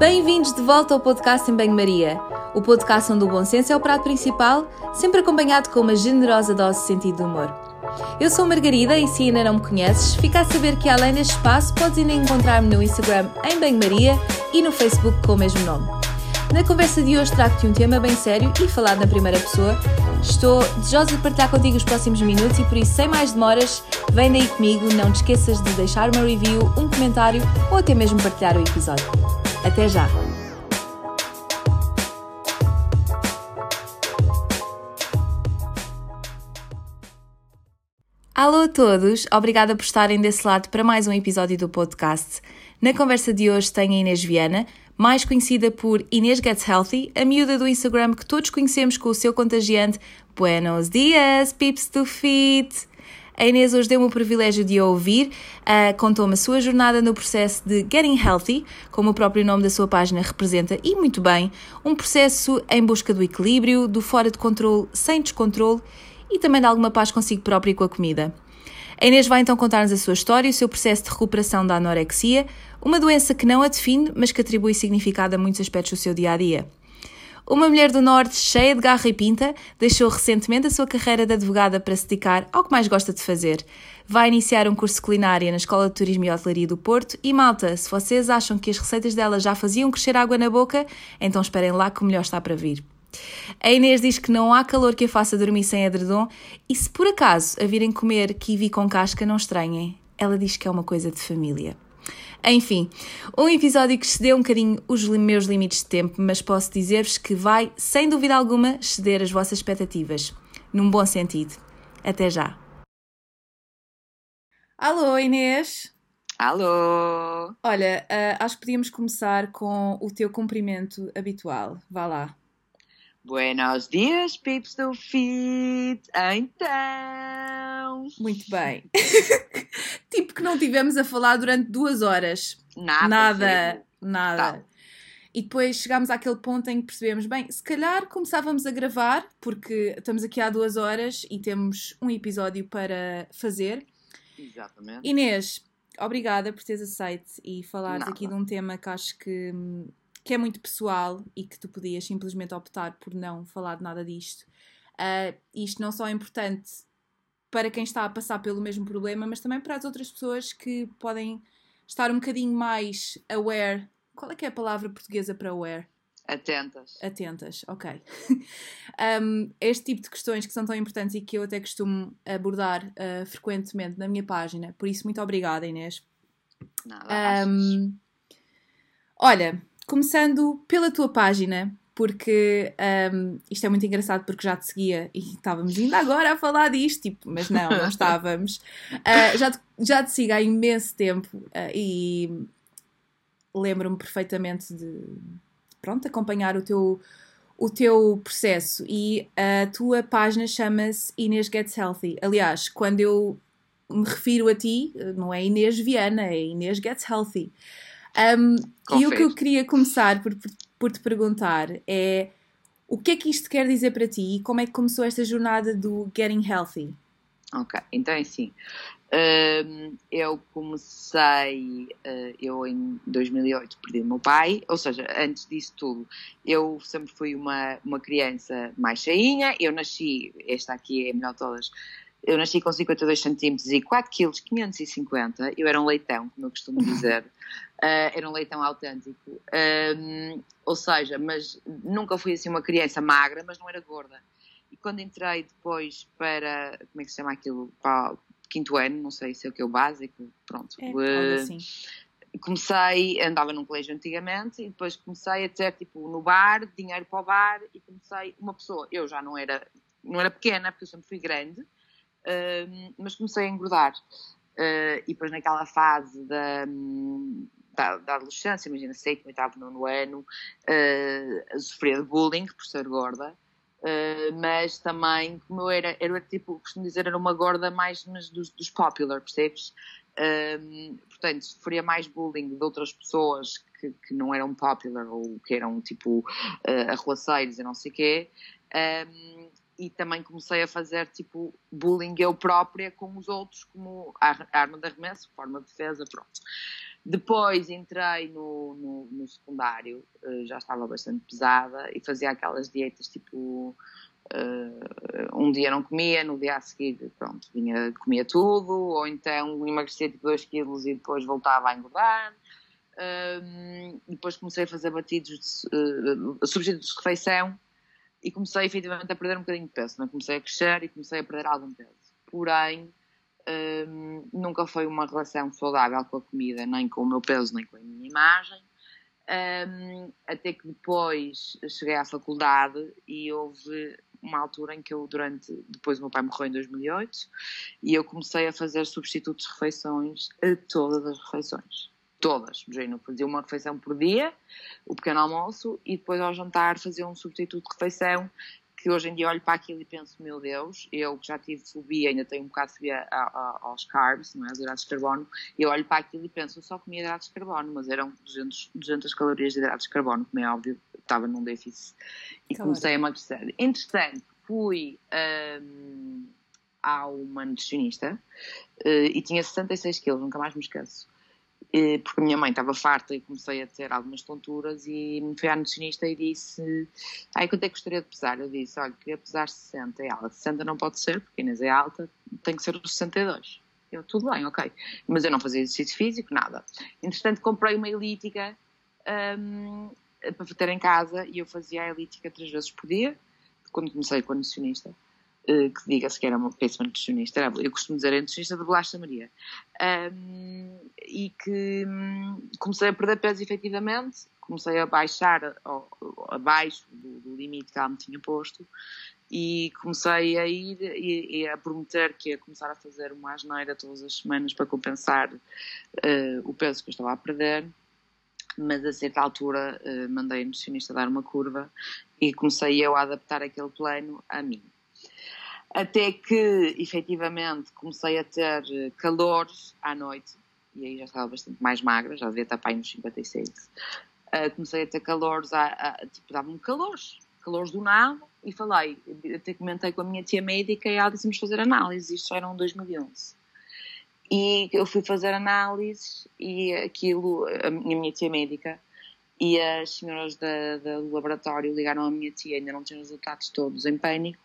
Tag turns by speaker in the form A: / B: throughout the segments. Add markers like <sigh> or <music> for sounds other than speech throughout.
A: Bem-vindos de volta ao podcast em Banho-Maria, o podcast onde o bom senso é o prato principal, sempre acompanhado com uma generosa dose de sentido de humor. Eu sou Margarida e se ainda não me conheces, fica a saber que além deste espaço podes ainda encontrar-me no Instagram em Banho-Maria e no Facebook com o mesmo nome. Na conversa de hoje trago-te um tema bem sério e falado na primeira pessoa. Estou desejosa de partilhar contigo os próximos minutos e por isso, sem mais demoras, vem daí comigo, não te esqueças de deixar uma review, um comentário ou até mesmo partilhar o episódio. Até já! Alô a todos, obrigada por estarem desse lado para mais um episódio do podcast. Na conversa de hoje tenho a Inês Viana, mais conhecida por Inês Gets Healthy, a miúda do Instagram que todos conhecemos com o seu contagiante Buenos dias, pips do fit! A Inês hoje deu-me o privilégio de a ouvir, uh, contou-me a sua jornada no processo de Getting Healthy, como o próprio nome da sua página representa, e muito bem, um processo em busca do equilíbrio, do fora de controle sem descontrole e também de alguma paz consigo própria e com a comida. A Inês vai então contar-nos a sua história e o seu processo de recuperação da anorexia, uma doença que não a define, mas que atribui significado a muitos aspectos do seu dia a dia. Uma mulher do Norte cheia de garra e pinta deixou recentemente a sua carreira de advogada para se dedicar ao que mais gosta de fazer. Vai iniciar um curso de culinária na Escola de Turismo e Hotelaria do Porto e, malta, se vocês acham que as receitas dela já faziam crescer água na boca, então esperem lá que o melhor está para vir. A Inês diz que não há calor que a faça dormir sem edredom e se por acaso a virem comer kiwi com casca, não estranhem. Ela diz que é uma coisa de família. Enfim, um episódio que excedeu um bocadinho os meus limites de tempo, mas posso dizer-vos que vai, sem dúvida alguma, exceder as vossas expectativas. Num bom sentido. Até já. Alô, Inês.
B: Alô.
A: Olha, uh, acho que podíamos começar com o teu cumprimento habitual. Vá lá.
B: Buenos dias, pips do Fit. Então.
A: Muito bem. <laughs> tipo que não tivemos a falar durante duas horas.
B: Nada.
A: Nada. Nada. E depois chegámos àquele ponto em que percebemos, bem, se calhar começávamos a gravar, porque estamos aqui há duas horas e temos um episódio para fazer.
B: Exatamente.
A: Inês, obrigada por teres aceito e falares Nada. aqui de um tema que acho que que é muito pessoal e que tu podias simplesmente optar por não falar de nada disto. Uh, isto não só é importante para quem está a passar pelo mesmo problema, mas também para as outras pessoas que podem estar um bocadinho mais aware. Qual é que é a palavra portuguesa para aware?
B: Atentas.
A: Atentas, ok. <laughs> um, este tipo de questões que são tão importantes e que eu até costumo abordar uh, frequentemente na minha página. Por isso, muito obrigada, Inês.
B: Nada, um,
A: olha, começando pela tua página, porque um, isto é muito engraçado porque já te seguia e estávamos ainda agora a falar disto, tipo, mas não, não <laughs> estávamos. Uh, já, te, já te sigo há imenso tempo uh, e lembro-me perfeitamente de pronto, acompanhar o teu, o teu processo e a tua página chama-se Inês Gets Healthy. Aliás, quando eu me refiro a ti, não é Inês Viana, é Inês Gets Healthy. Um, e o que eu queria começar por, por, por, te perguntar é o que é que isto quer dizer para ti e como é que começou esta jornada do Getting Healthy?
B: Ok, então é assim. Um, eu comecei, uh, eu em 2008 perdi o meu pai, ou seja, antes disso tudo, eu sempre fui uma, uma criança mais cheinha, eu nasci, esta aqui é a melhor de todas, eu nasci com 52 centímetros e 4 quilos 550. Eu era um leitão, como eu costumo dizer. Uh, <laughs> era um leitão autêntico. Um, ou seja, mas nunca fui assim uma criança magra, mas não era gorda. E quando entrei depois para, como é que se chama aquilo? Para o quinto ano, não sei se é o que é o básico, pronto.
A: É, uh, assim.
B: Comecei, andava num colégio antigamente e depois comecei a ter, tipo, no bar, dinheiro para o bar e comecei, uma pessoa, eu já não era, não era pequena, porque eu sempre fui grande, mas comecei a engordar. Uh, e depois naquela fase da, da, da adolescência, imagina, sei oitavo, nono ano, uh, de bullying por ser gorda. Uh, mas também, como eu era, era tipo, costumo dizer, era uma gorda mais mas dos, dos popular, percebes? Portanto, sofria mais bullying de outras pessoas que, que não eram popular ou que eram tipo uh, arruaceiros e não sei o quê e também comecei a fazer tipo bullying eu própria com os outros como arma de arremesso, forma de defesa, pronto. Depois entrei no, no, no secundário, uh, já estava bastante pesada e fazia aquelas dietas tipo uh, um dia não comia, no dia a seguir pronto, vinha, comia tudo, ou então emagrecia tipo 2 quilos e depois voltava a engordar. depois comecei a fazer batidos de uh, substitutos de refeição e comecei efetivamente a perder um bocadinho de peso. Não? É? Comecei a crescer e comecei a perder algum peso. Porém, um, nunca foi uma relação saudável com a comida, nem com o meu peso, nem com a minha imagem. Um, até que depois cheguei à faculdade e houve uma altura em que eu, durante. Depois o meu pai morreu em 2008 e eu comecei a fazer substitutos de refeições a todas as refeições. Todas. Do fazia uma refeição por dia, o pequeno almoço, e depois ao jantar fazia um substituto de refeição que hoje em dia olho para aquilo e penso, meu Deus, eu que já tive fobia, ainda tenho um bocado de fobia aos carbs, não é? aos hidratos de carbono, eu olho para aquilo e penso, eu só comia hidratos de carbono, mas eram 200, 200 calorias de hidratos de carbono, como é óbvio, estava num déficit e claro. comecei a emagrecer. Entretanto, fui um, a uma nutricionista uh, e tinha 66 quilos, nunca mais me esqueço porque a minha mãe estava farta e comecei a ter algumas tonturas e me fui à nutricionista e disse ai, quanto é que gostaria de pesar? Eu disse, olha, queria pesar 60 e ela, 60 não pode ser, porque Inês é alta, tem que ser os 62 eu, tudo bem, ok. Mas eu não fazia exercício físico, nada. Entretanto comprei uma elítica um, para ter em casa e eu fazia a elítica três vezes por dia quando comecei com a nutricionista. eh, que diga-se que era uma péssima nutricionista, eu costumo dizer, é nutricionista de Bolacha Maria, um, e que um, comecei a perder peso efetivamente, comecei a baixar ao, abaixo do, do, limite que ela me tinha posto, e comecei a ir e, e, a prometer que ia começar a fazer uma asneira todas as semanas para compensar uh, o peso que eu estava a perder. Mas a certa altura uh, mandei a nutricionista dar uma curva e comecei eu a adaptar aquele plano a mim até que efetivamente comecei a ter calores à noite, e aí já estava bastante mais magra, já devia estar para aí nos 56. Uh, comecei a ter calores, a, a, tipo, dava-me calores, calores do nada, e falei, até comentei com a minha tia médica e ela disse-me fazer análises, isto era em 2011. E eu fui fazer análises e aquilo, a minha tia médica e as senhoras da, da, do laboratório ligaram à minha tia, ainda não tinham os resultados todos, em pânico,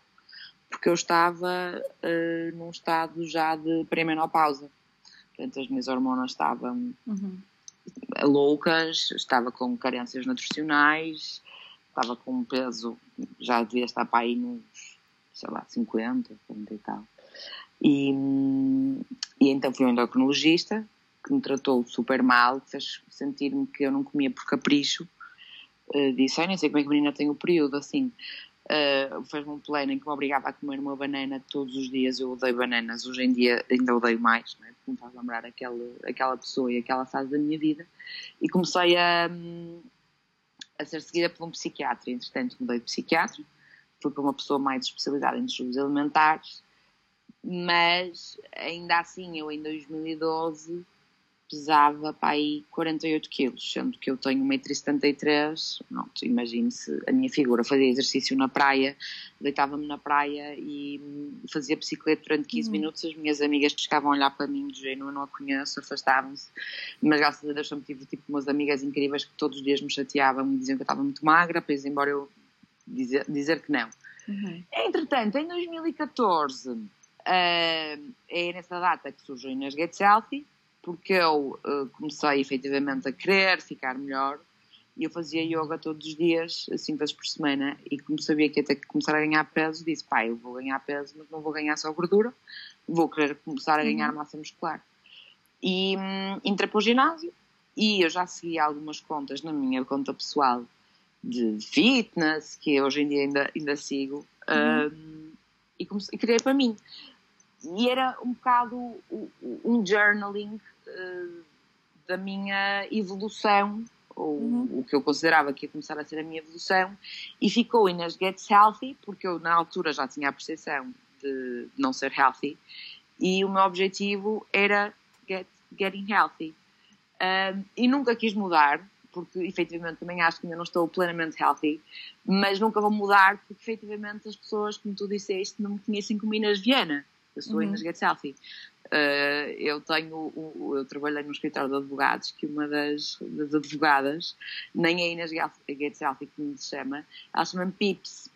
B: porque eu estava uh, num estado já de pré-menopausa. Portanto, as minhas hormonas estavam uhum. loucas, estava com carências nutricionais, estava com um peso, já devia estar para aí nos, sei lá, 50, 40 e tal. E, e então fui ao endocrinologista, que me tratou super mal, que fez sentir-me que eu não comia por capricho. Uh, disse, ai, nem sei como é que a menina tem o período, assim. Uh, fez-me um plano em que me obrigava a comer uma banana todos os dias. Eu odeio bananas, hoje em dia ainda odeio mais, não é? porque me faz lembrar aquele, aquela pessoa e aquela fase da minha vida. E comecei a, a ser seguida por um psiquiatra. Entretanto, mudei de psiquiatra, fui para uma pessoa mais especializada em distúrbios alimentares, mas ainda assim, eu em 2012 pesava para aí 48 quilos, sendo que eu tenho 1,73m. Imagine-se a minha figura. Fazia exercício na praia, deitava-me na praia e fazia bicicleta durante 15 uhum. minutos. As minhas amigas chegavam a olhar para mim de género, eu não a conheço, afastavam-se. Mas graças a Deus sempre tive tipo umas amigas incríveis que todos os dias me chateavam e diziam que eu estava muito magra, pois embora eu dizer, dizer que não. Uhum. Entretanto, em 2014, uh, é nessa data que surgiu Inês Get Healthy, porque eu uh, comecei efetivamente a querer ficar melhor e eu fazia yoga todos os dias, cinco vezes por semana, e como sabia que ia ter que começar a ganhar peso, disse, pai, eu vou ganhar peso, mas não vou ganhar só gordura, vou querer começar a ganhar uhum. massa muscular. E hum, entrei para o ginásio, e eu já segui algumas contas na minha conta pessoal de fitness, que hoje em dia ainda, ainda sigo, uhum. um, e, comecei, e criei para mim. E era um bocado um journaling da minha evolução, ou uhum. o que eu considerava que ia começar a ser a minha evolução, e ficou nas Gets Healthy, porque eu na altura já tinha a percepção de não ser healthy, e o meu objetivo era get, Getting Healthy. Um, e nunca quis mudar, porque efetivamente também acho que ainda não estou plenamente healthy, mas nunca vou mudar porque efetivamente as pessoas, como tu disseste, não me conhecem como Inês Viana. Eu sou uhum. Inês Get Healthy. Uh, eu tenho, eu trabalhei no escritório de advogados que uma das, das advogadas, nem a Inês Gates Healthy que me chama, ela chama-me Pips.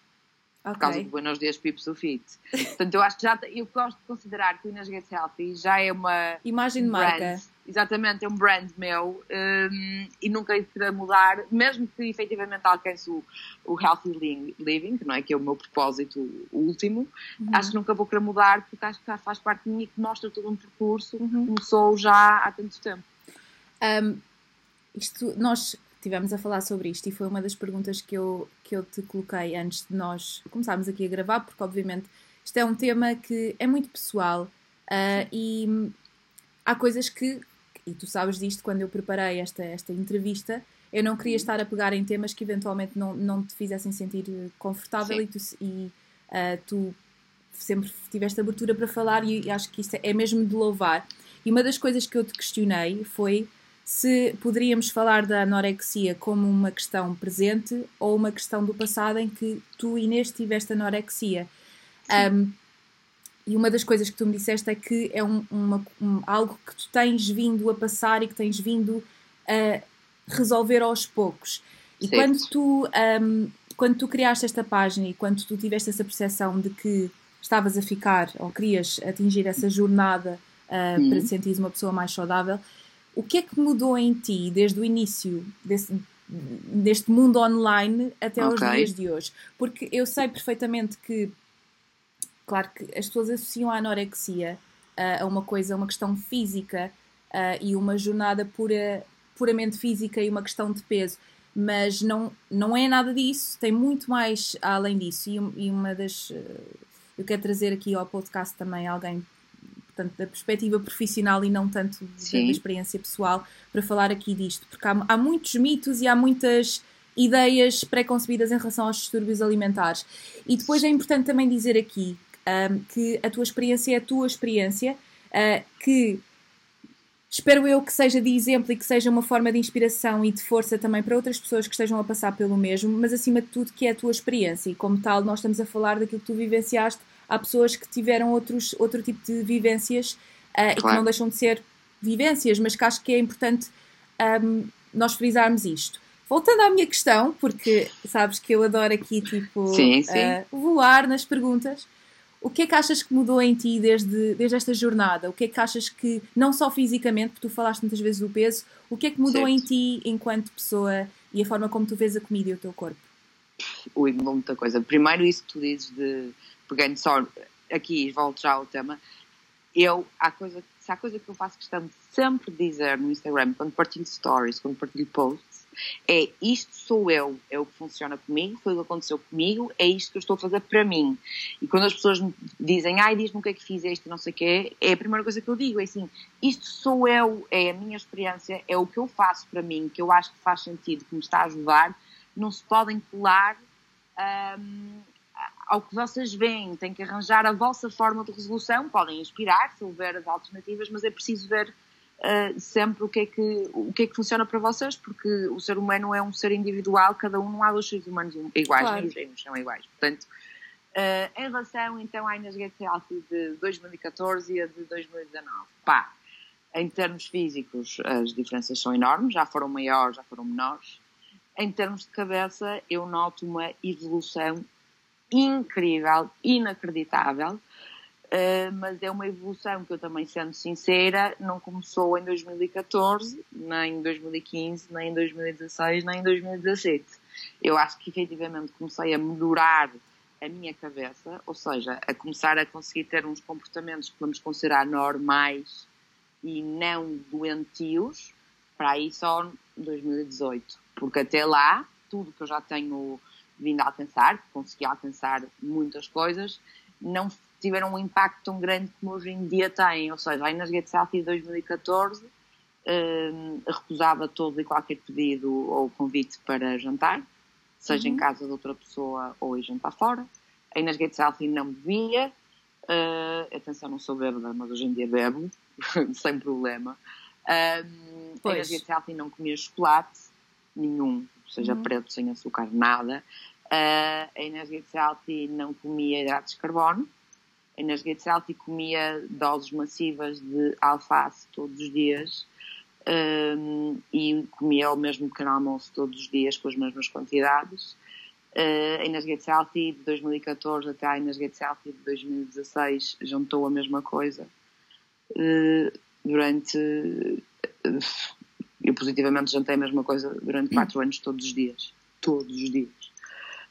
B: Okay. Por causa do Buenos Dias Pips do Fit. Portanto, eu acho que já eu gosto de considerar que o Inês Gates Healthy já é uma
A: imagem de marca
B: exatamente, é um brand meu um, e nunca irá mudar, mesmo que efetivamente alcance o, o Healthy Living, que não é que é o meu propósito último, uhum. acho que nunca vou querer mudar porque acho que faz parte de mim e que mostra todo um percurso que uhum. começou já há tanto tempo.
A: Um, isto, nós tivemos a falar sobre isto e foi uma das perguntas que eu, que eu te coloquei antes de nós começarmos aqui a gravar, porque obviamente isto é um tema que é muito pessoal uh, e há coisas que e tu sabes disto quando eu preparei esta, esta entrevista, eu não queria estar a pegar em temas que eventualmente não, não te fizessem sentir confortável Sim. e, tu, e uh, tu sempre tiveste abertura para falar e, e acho que isso é mesmo de louvar. E uma das coisas que eu te questionei foi se poderíamos falar da anorexia como uma questão presente ou uma questão do passado em que tu, Inês, tiveste anorexia. Um, e uma das coisas que tu me disseste é que é um, uma, um, algo que tu tens vindo a passar e que tens vindo a resolver aos poucos. E quando tu, um, quando tu criaste esta página e quando tu tiveste essa percepção de que estavas a ficar ou querias atingir essa jornada uh, uhum. para sentir uma pessoa mais saudável, o que é que mudou em ti desde o início desse, deste mundo online até okay. aos dias de hoje? Porque eu sei perfeitamente que Claro que as pessoas associam a anorexia uh, a uma coisa, a uma questão física uh, e uma jornada pura, puramente física e uma questão de peso, mas não, não é nada disso, tem muito mais além disso. E, e uma das. Uh, eu quero trazer aqui ao podcast também alguém portanto, da perspectiva profissional e não tanto Sim. da experiência pessoal, para falar aqui disto, porque há, há muitos mitos e há muitas ideias pré-concebidas em relação aos distúrbios alimentares. E depois é importante também dizer aqui um, que a tua experiência é a tua experiência, uh, que espero eu que seja de exemplo e que seja uma forma de inspiração e de força também para outras pessoas que estejam a passar pelo mesmo, mas acima de tudo que é a tua experiência e como tal nós estamos a falar daquilo que tu vivenciaste. Há pessoas que tiveram outros, outro tipo de vivências uh, claro. e que não deixam de ser vivências, mas que acho que é importante um, nós frisarmos isto. Voltando à minha questão, porque sabes que eu adoro aqui tipo sim, sim. Uh, voar nas perguntas. O que é que achas que mudou em ti desde, desde esta jornada? O que é que achas que, não só fisicamente, porque tu falaste muitas vezes do peso, o que é que mudou certo. em ti enquanto pessoa e a forma como tu vês a comida e o teu corpo?
B: Ui, mudou muita coisa. Primeiro, isso que tu dizes de. Pegando só aqui, volto já ao tema. Eu, há coisa, se há coisa que eu faço questão de sempre dizer no Instagram, quando partilho stories, quando partilho posts, é isto sou eu, é o que funciona comigo, foi o que aconteceu comigo, é isto que eu estou a fazer para mim. E quando as pessoas me dizem, ai, diz-me o que é que fizeste não sei o quê, é a primeira coisa que eu digo, é assim, isto sou eu, é a minha experiência, é o que eu faço para mim, que eu acho que faz sentido, que me está a ajudar, não se podem colar um, ao que vocês veem, têm que arranjar a vossa forma de resolução, podem inspirar-se ou ver as alternativas, mas é preciso ver uh, sempre o que, é que, o que é que funciona para vocês, porque o ser humano é um ser individual, cada um, não há dois seres humanos iguais, claro. os gêmeos são iguais. Portanto, uh, em relação então à Inês Get Healthy de 2014 e a de 2019, pá, em termos físicos as diferenças são enormes, já foram maiores, já foram menores. Em termos de cabeça, eu noto uma evolução incrível, inacreditável. Uh, mas é uma evolução que eu também, sendo sincera, não começou em 2014, nem em 2015, nem em 2016, nem em 2017. Eu acho que efetivamente comecei a melhorar a minha cabeça, ou seja, a começar a conseguir ter uns comportamentos que vamos considerar normais e não doentios, para aí só em 2018. Porque até lá, tudo que eu já tenho vindo a alcançar, consegui alcançar muitas coisas, não tiveram um impacto tão grande como hoje em dia têm. Ou seja, a Inês Get Selfie 2014 um, recusava todo e qualquer pedido ou convite para jantar, seja uhum. em casa de outra pessoa ou em jantar fora. A Inês Get Selfie não bebia. Uh, atenção, não sou bêbada, mas hoje em dia bebo, <laughs> sem problema. Um, a Inês não comia chocolate nenhum, seja uhum. preto, sem açúcar, nada. Uh, a Inês Get Selfie não comia hidratos de carbono em Nasgate Healthy comia doses massivas de alface todos os dias um, e comia o mesmo pequeno almoço todos os dias com as mesmas quantidades. Uh, em Nasgate Healthy de 2014 até a Nasgate Healthy de 2016 juntou a mesma coisa. Uh, durante. Uh, eu positivamente jantei a mesma coisa durante 4 anos, todos os dias. Todos os dias.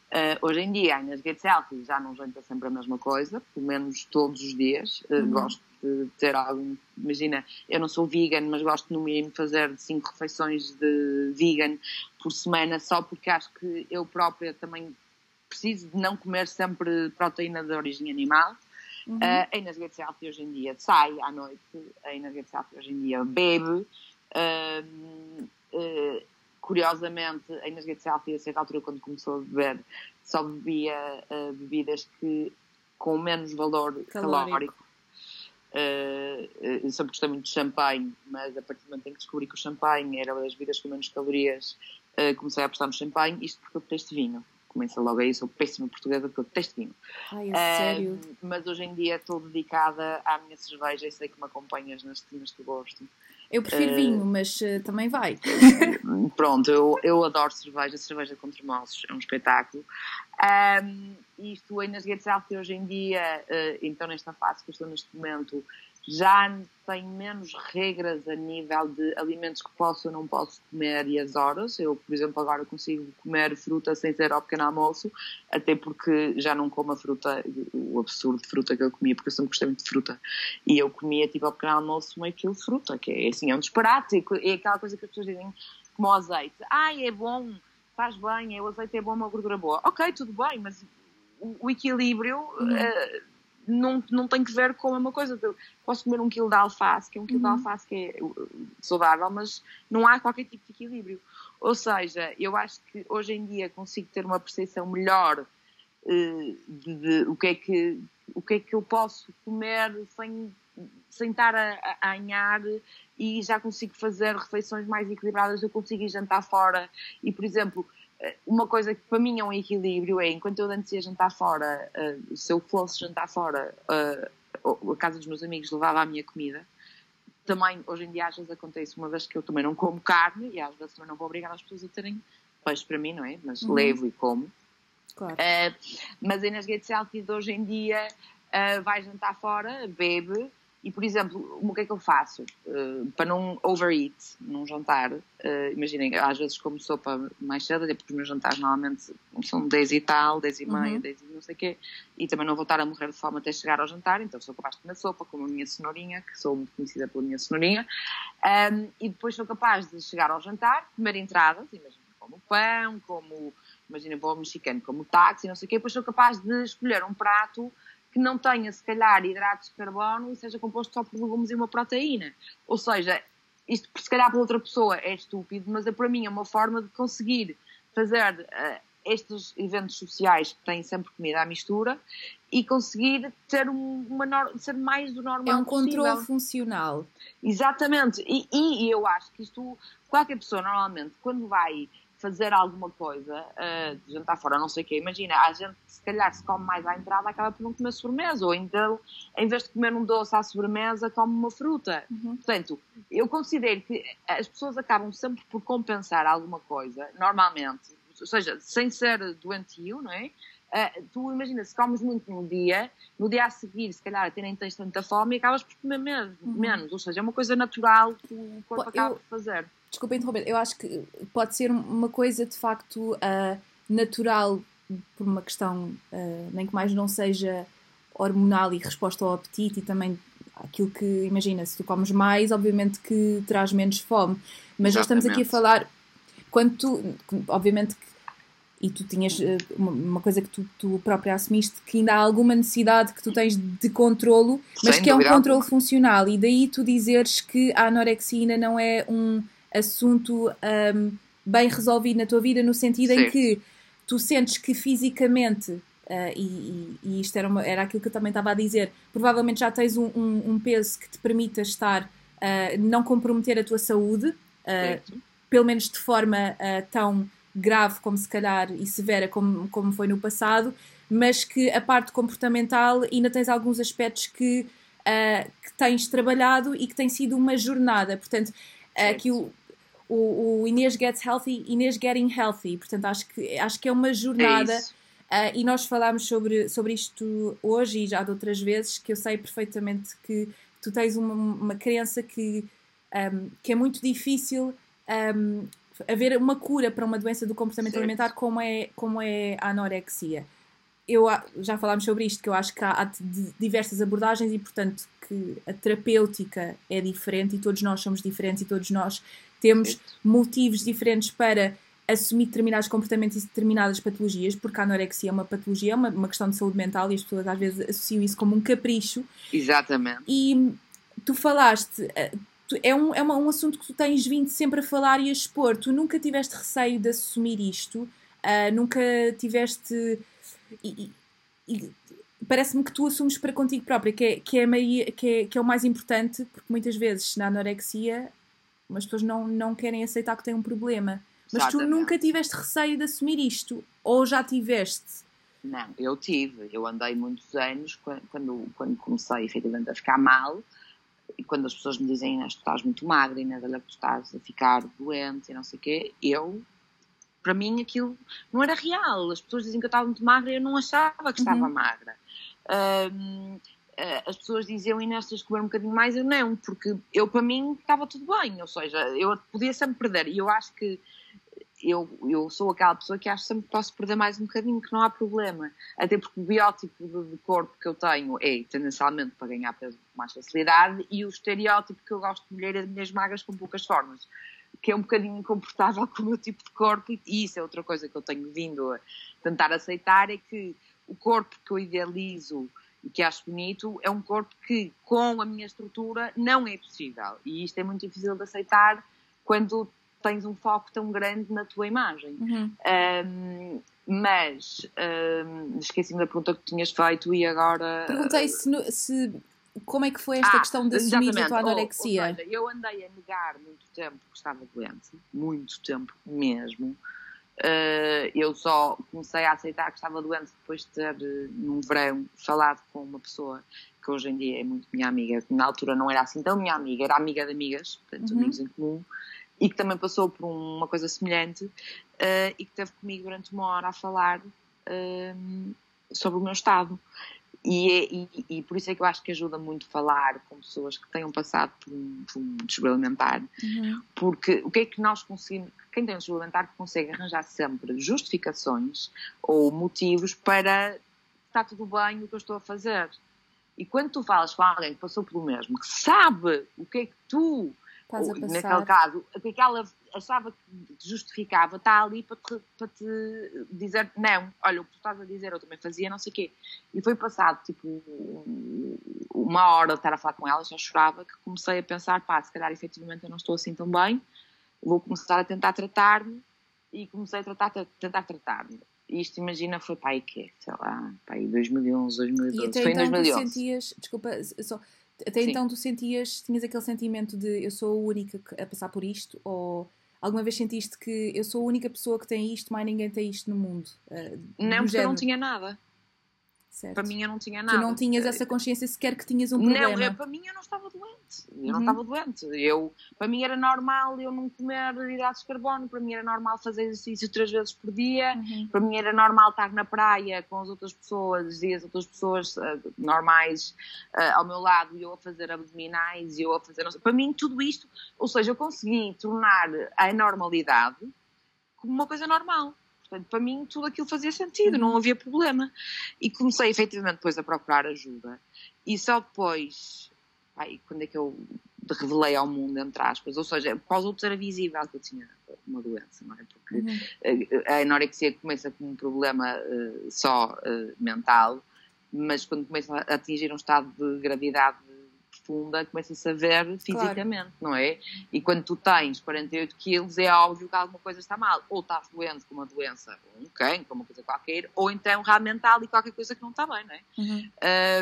B: Uh, hoje em dia, nas Get Healthy já não janta sempre a mesma coisa, pelo menos todos os dias. Uh, uhum. Gosto de ter algum. Imagina, eu não sou vegan, mas gosto no mínimo de fazer cinco refeições de vegan por semana, só porque acho que eu própria também preciso de não comer sempre proteína de origem animal. Uhum. Uh, a Inês Healthy hoje em dia sai à noite, a Inês Get Healthy hoje em dia bebe. Uh, uh, curiosamente, a Inês Getzelfi, a certa altura, quando começou a beber, só bebia uh, bebidas que com menos valor calórico. calórico. Uh, eu sempre gostei muito de champanhe, mas a partir do momento em que descobri que o champanhe era das bebidas com menos calorias, uh, comecei a apostar no champanhe, isto porque eu detesto vinho. Começa logo aí, sou péssima portuguesa porque eu detesto vinho.
A: Ai, é sério?
B: Mas hoje em dia estou dedicada à minha cerveja e sei que me acompanhas neste, neste gosto.
A: Eu prefiro uh, vinho, mas uh, também vai. <laughs>
B: Pronto, eu, eu adoro cerveja, cerveja com termossos, é um espetáculo. Um, isto aí nas Gates hoje em dia, uh, então nesta fase que eu estou neste momento, já tem menos regras a nível de alimentos que posso ou não posso comer e as horas. Eu, por exemplo, agora consigo comer fruta sem ser ao pequeno almoço, até porque já não como a fruta, o absurdo de fruta que eu comia, porque eu sempre gostei muito de fruta. E eu comia, tipo, ao pequeno almoço meio quilo de fruta, que é assim, é um disparate. É aquela coisa que as pessoas dizem, como o azeite. Ai, é bom, faz bem, é, o azeite é bom, uma gordura boa. Ok, tudo bem, mas o, o equilíbrio... Uhum. Uh, não, não tem que ver com a mesma coisa. Eu posso comer um quilo de alface, que é um quilo uhum. de alface que é uh, saudável, mas não há qualquer tipo de equilíbrio. Ou seja, eu acho que hoje em dia consigo ter uma percepção melhor uh, de, de, o, que é que, o que é que eu posso comer sem, sem estar a, a, anhar e já consigo fazer refeições mais equilibradas, eu consigo ir jantar fora e, por exemplo, uma coisa que para mim é um equilíbrio é, enquanto eu antes ia jantar fora, uh, se eu fosse jantar fora, uh, a casa dos meus amigos levava a minha comida. Também, hoje em dia, às vezes acontece, uma vez que eu também não como carne, e às vezes também não vou obrigar as pessoas a terem peixe para mim, não é? Mas uhum. levo e como.
A: Claro. Uh,
B: mas aí nas Gates Healthy hoje em dia, vai jantar fora, bebe, e, por exemplo, o que é que eu faço? Uh, para não overeat num jantar, uh, imaginem, às vezes como sopa mais cedo, até porque os meus jantares normalmente são 10 e tal, 10 e meia, uhum. 10 e não sei o quê, e também não vou estar a morrer de fome até chegar ao jantar, então sou capaz de comer sopa, como a minha cenourinha, que sou muito conhecida pela minha cenourinha, um, e depois sou capaz de chegar ao jantar, comer entradas, imagina, como pão, como, imagina, vou ao mexicano, como táxi, não sei o quê, depois sou capaz de escolher um prato que não tenha, se calhar, hidratos de carbono e seja composto só por legumes e uma proteína. Ou seja, isto se calhar para outra pessoa é estúpido, mas é, para mim é uma forma de conseguir fazer uh, estes eventos sociais que têm sempre comida à mistura e conseguir ter um, uma ser mais do normal.
A: É um controle funcional.
B: Exatamente. E, e, eu acho que isto, qualquer pessoa normalmente, quando vai fazer alguma coisa, uh, de jantar fora, não sei o quê. Imagina, a gente se calhar se come mais à entrada, acaba por não comer sobremesa, ou então, em vez de comer um doce à sobremesa, come uma fruta. Uhum. Portanto, eu considero que as pessoas acabam sempre por compensar alguma coisa, normalmente, ou seja, sem ser doentio, não é? Uh, tu imagina, se comes muito num dia, no dia a seguir, se calhar até nem tens tanta fome e acabas por comer menos, uhum. menos. ou seja, é uma coisa natural que o corpo Pô, acaba eu... por fazer
A: desculpa interromper, eu acho que pode ser uma coisa de facto uh, natural por uma questão uh, nem que mais não seja hormonal e resposta ao apetite e também aquilo que, imagina, se tu comes mais, obviamente que traz menos fome. Mas nós estamos aqui a falar, quando tu, obviamente e tu tinhas uh, uma, coisa que tu, tu própria assumiste, que ainda há alguma necessidade que tu tens de controlo, mas Sem que é um controle funcional. E daí tu dizeres que a anorexia ainda não é um assunto um, bem resolvido na tua vida, no sentido Sim. em que tu sentes que fisicamente, uh, e, e, isto era, uma, era aquilo que eu também estava a dizer, provavelmente já tens um, um, um peso que te permita estar, uh, não comprometer a tua saúde, uh, pelo menos de forma tão grave como se calhar e severa como, como foi no passado, mas que a parte comportamental ainda tens alguns aspectos que, que tens trabalhado e que tem sido uma jornada. Portanto, aqui o, o, Inês Gets Healthy, Inês Getting Healthy. Portanto, acho que, acho que é uma jornada. É uh, e nós falámos sobre, sobre isto hoje e já de outras vezes, que eu sei perfeitamente que tu tens uma, uma crença que, um, que é muito difícil um, haver uma cura para uma doença do comportamento certo. alimentar como é, como é a anorexia. Eu, já falámos sobre isto, que eu acho que há, há diversas abordagens e, portanto, que a terapêutica é diferente e todos nós somos diferentes e todos nós temos motivos diferentes para assumir determinados comportamentos e determinadas patologias, porque a anorexia é uma patologia, é uma, uma questão de saúde mental e as pessoas às vezes associam isso como um capricho.
B: Exatamente.
A: E tu falaste, eh, é, um, é uma, um assunto que tu tens vindo sempre a falar e a expor. Tu nunca tiveste receio de assumir isto, uh, nunca tiveste. E, e, Parece-me que tu assumes para contigo própria, que é, que, é meio, que, é, que é o mais importante, porque muitas vezes na anorexia as pessoas não, não querem aceitar que têm um problema. Mas Exatamente. tu nunca tiveste receio de assumir isto? Ou já tiveste?
B: Não, eu tive. Eu andei muitos anos, quando, quando comecei efetivamente a ficar mal, e quando as pessoas me dizem, Inês, tu estás muito magra, Inês, olha que tu estás a ficar doente e não sei o quê, eu, para mim aquilo não era real. As pessoas dizem que eu estava muito magra e eu não achava que estava uhum. magra. Um, eh, as pessoas diziam Inês tens de comer um bocadinho mais, eu não, porque eu para mim estava tudo bem, ou seja, eu podia sempre perder e eu acho que eu, eu sou aquela pessoa que acho sempre que posso perder mais um bocadinho, que não há problema. Até porque o biótipo de, de corpo que eu tenho é tendencialmente para ganhar peso com mais facilidade e o estereótipo que eu gosto de mulher é de mulheres magras com poucas formas, que é um bocadinho incomportável <laughs> com o meu tipo de corpo e isso é outra coisa que eu tenho vindo a tentar aceitar, é que o corpo que eu idealizo e que acho bonito é um corpo que com a minha estrutura não é possível e isto é muito difícil de aceitar quando tens um foco tão grande na tua imagem. Uhum. Um, mas um, esqueci-me da pergunta que tinhas feito e agora.
A: Perguntei se, se como é que foi esta ah, questão de assumir a tua anorexia?
B: Ou, ou seja, eu andei a negar muito tempo que estava doente, muito tempo mesmo. Uh, eu só comecei a aceitar que estava doente depois de ter, num verão, falado com uma pessoa que hoje em dia é muito minha amiga, que na altura não era assim tão minha amiga, era amiga de amigas, portanto, uhum. amigos em comum, e que também passou por uma coisa semelhante uh, e que esteve comigo durante uma hora a falar uh, sobre o meu estado. E, é, e, e, por isso é que eu acho que ajuda muito falar com pessoas que tenham passado por um, por um desvio alimentar, uhum. porque o que é que nós conseguimos, quem tem um desvio alimentar consegue arranjar sempre justificações ou motivos para está tudo bem o que eu estou a fazer. E quando tu falas com alguém que passou pelo mesmo, que sabe o que é que tu. Naquele caso, que ela achava que justificava, está ali para te, para te dizer não, olha, o que tu estás a dizer eu também fazia, não sei o quê. E foi passado, tipo, uma hora de estar a falar com ela, já chorava, que comecei a pensar, pá, se calhar efetivamente eu não estou assim tão bem, vou começar a tentar tratar-me, e comecei a tratar, tentar tratar-me. E isto, imagina, foi para aí que sei lá, para aí 2011, 2012. E até foi
A: então
B: em 2011.
A: tu sentias, desculpa, só até Sim. então tu sentias, tinhas aquele sentimento de eu sou a única a passar por isto? Ou alguma vez sentiste que eu sou a única pessoa que tem isto, mais ninguém tem isto no mundo? Uh,
B: não, porque eu não tinha nada. Certo. Para mim eu não tinha nada.
A: Tu não tinhas essa consciência sequer que tinhas um problema.
B: Não, eu, para mim eu não estava doente. Eu uhum. não estava doente. Eu, para mim era normal eu não comer hidratos de carbono, para mim era normal fazer exercício três vezes por dia, uhum. para mim era normal estar na praia com as outras pessoas e as outras pessoas uh, normais uh, ao meu lado e eu a fazer abdominais e eu a fazer. Para mim tudo isto, ou seja, eu consegui tornar a normalidade como uma coisa normal. Portanto, para mim tudo aquilo fazia sentido, não havia problema. E comecei efetivamente depois a procurar ajuda. E só depois, ai, quando é que eu revelei ao mundo, entre aspas, ou seja, para os outros era visível que eu tinha uma doença, não é? Porque uhum. a anorexia começa como um problema uh, só uh, mental, mas quando começa a atingir um estado de gravidade profunda, começa-se a ver fisicamente, claro. não é? E quando tu tens 48 quilos, é óbvio que alguma coisa está mal. Ou estás doente com uma doença, um cancro, uma coisa qualquer, ou então realmente há ali qualquer coisa que não está bem, não é? Uhum.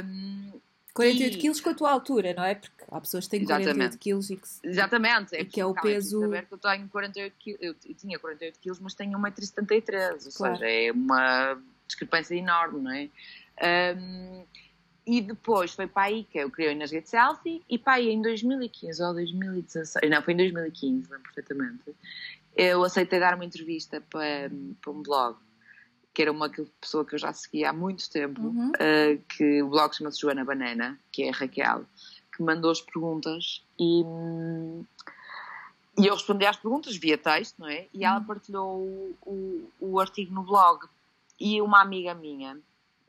A: Um, 48 e... quilos com a tua altura, não é? Porque há pessoas que têm Exatamente. 48 quilos e que,
B: Exatamente.
A: É, que é o peso.
B: É que eu tenho 48 quilos, eu tinha 48 quilos, mas tenho 1,73m, ou claro. seja, é uma discrepância enorme, não é? Um, e depois foi para aí que eu criei nas Get Selfie e para aí em 2015 ou 2016, não, foi em 2015, não perfeitamente, eu aceitei dar uma entrevista para, para um blog que era uma pessoa que eu já seguia há muito tempo, uhum. uh, que o blog chama-se Joana Banana, que é a Raquel, que mandou as perguntas e, e eu respondi às perguntas via texto, não é? E ela uhum. partilhou o, o, o artigo no blog e uma amiga minha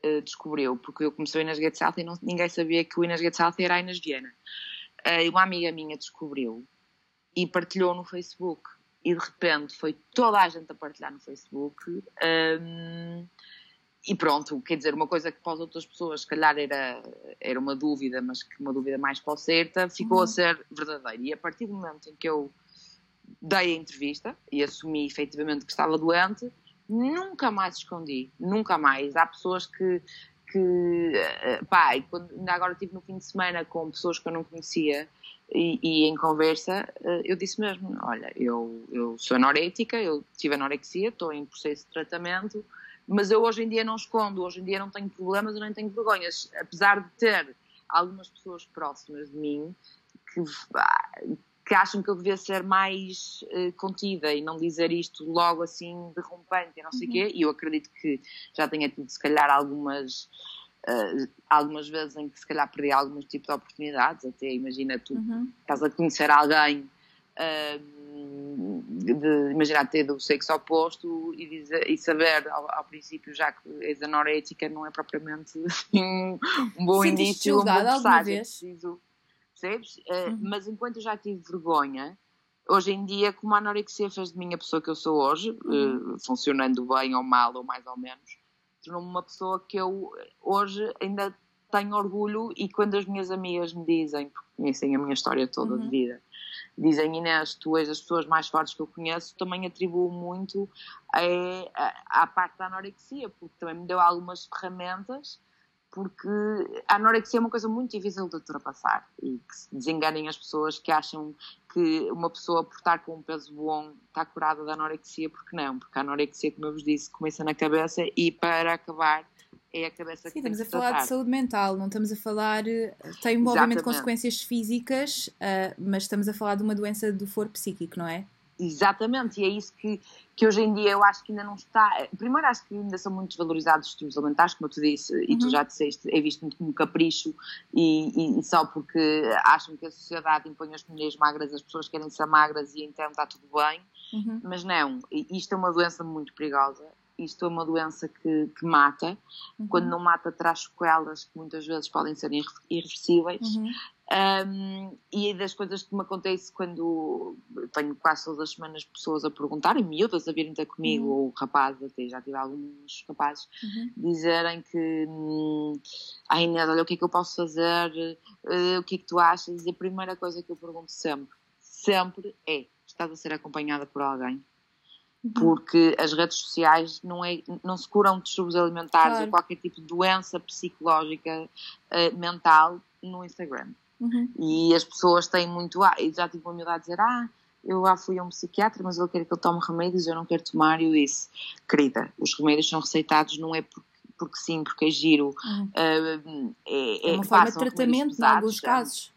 B: uh, descobriu, porque eu comecei o Inas Get South e não, ninguém sabia que o Inas Get South era a Inas Viana. Uh, e uma amiga minha descobriu e partilhou no Facebook e de repente foi toda a gente a partilhar no Facebook. Um, e pronto, quer dizer, uma coisa que para as outras pessoas, se calhar, era, era uma dúvida, mas que uma dúvida mais falseta, ficou uhum. a ser verdadeira. E a partir do momento em que eu dei a entrevista e assumi efetivamente que estava doente, nunca mais escondi, nunca mais. Há pessoas que, que eh, pá, quando, ainda agora estive no fim de semana com pessoas que eu não conhecia e, e, em conversa, eh, eu disse mesmo: Olha, eu, eu sou anorética, eu tive anorexia, estou em processo de tratamento, mas eu hoje em dia não escondo, hoje em dia não tenho problemas, eu nem tenho vergonhas. Apesar de ter algumas pessoas próximas de mim que, que acham que eu devia ser mais uh, contida e não dizer isto logo assim derrompante e não sei o uhum. quê, e eu acredito que já tenha tido, se calhar, algumas Uh, algumas vezes em que se calhar perdi alguns tipos de oportunidades, até imagina tu uhum. estás a conhecer alguém uh, de imaginar ter do sexo oposto e, dizer, e saber ao, ao, princípio já que és anorética não é propriamente <laughs> um, um bom indício, um bom presságio. Percebes? Uh, uhum. Mas enquanto eu já tive vergonha, hoje em dia, como a anorexia fez de mim a pessoa que eu sou hoje, uhum. funcionando bem ou mal ou mais ou menos, tornou-me uma pessoa que eu hoje ainda tenho orgulho e quando as minhas amigas me dizem, porque conhecem a minha história toda uhum. de vida, dizem Inês, tu és as pessoas mais fortes que eu conheço, também atribuo muito à parte da anorexia, porque também me deu algumas ferramentas porque a anorexia é uma coisa muito difícil de ultrapassar e que se desenganem as pessoas que acham que uma pessoa por estar com um peso bom está curada da anorexia, porque não, porque a anorexia, como eu vos disse, começa na cabeça e para acabar é a cabeça
A: Sim, que estamos a falar tratar. de saúde mental, não estamos a falar. Eh, tem obviamente consequências físicas, uh, mas estamos a falar de uma doença do foro psíquico, não é?
B: Exatamente, e é isso que, que hoje em dia eu acho que ainda não está. Primeiro, acho que ainda são muito desvalorizados os distúrbios alimentares, como eu te disse, uhum. e tu uhum. já disseste, é visto muito como capricho, e, e, e, só porque acham que a sociedade impõe as mulheres magras, as pessoas querem ser magras e então está tudo bem, uhum. mas não, isto é uma doença muito perigosa. Isto é uma doença que, que mata. Uhum. Quando não mata, traz sequelas que muitas vezes podem ser irreversíveis. Uhum. Um, e das coisas que me acontece quando tenho quase todas as semanas pessoas a perguntarem, miúdas a virem ter comigo, uhum. ou rapazes, até já tive alguns rapazes, uhum. dizerem que hum, ai Inês, olha o que é que eu posso fazer, uh, o que é que tu achas? E a primeira coisa que eu pergunto sempre, sempre é: estás a ser acompanhada por alguém? Uhum. Porque as redes sociais não, é, não se curam distúrbios alimentares claro. ou qualquer tipo de doença psicológica, uh, mental no Instagram. Uhum. E as pessoas têm muito. Ah, já tive uma miúda a dizer: Ah, eu já fui a um psiquiatra, mas ele quer que eu tome remédios, eu não quero tomar. E eu disse: Querida, os remédios são receitados, não é porque, porque sim, porque é giro. Uhum. Uh,
A: é, é, uma forma de tratamento, em alguns casos.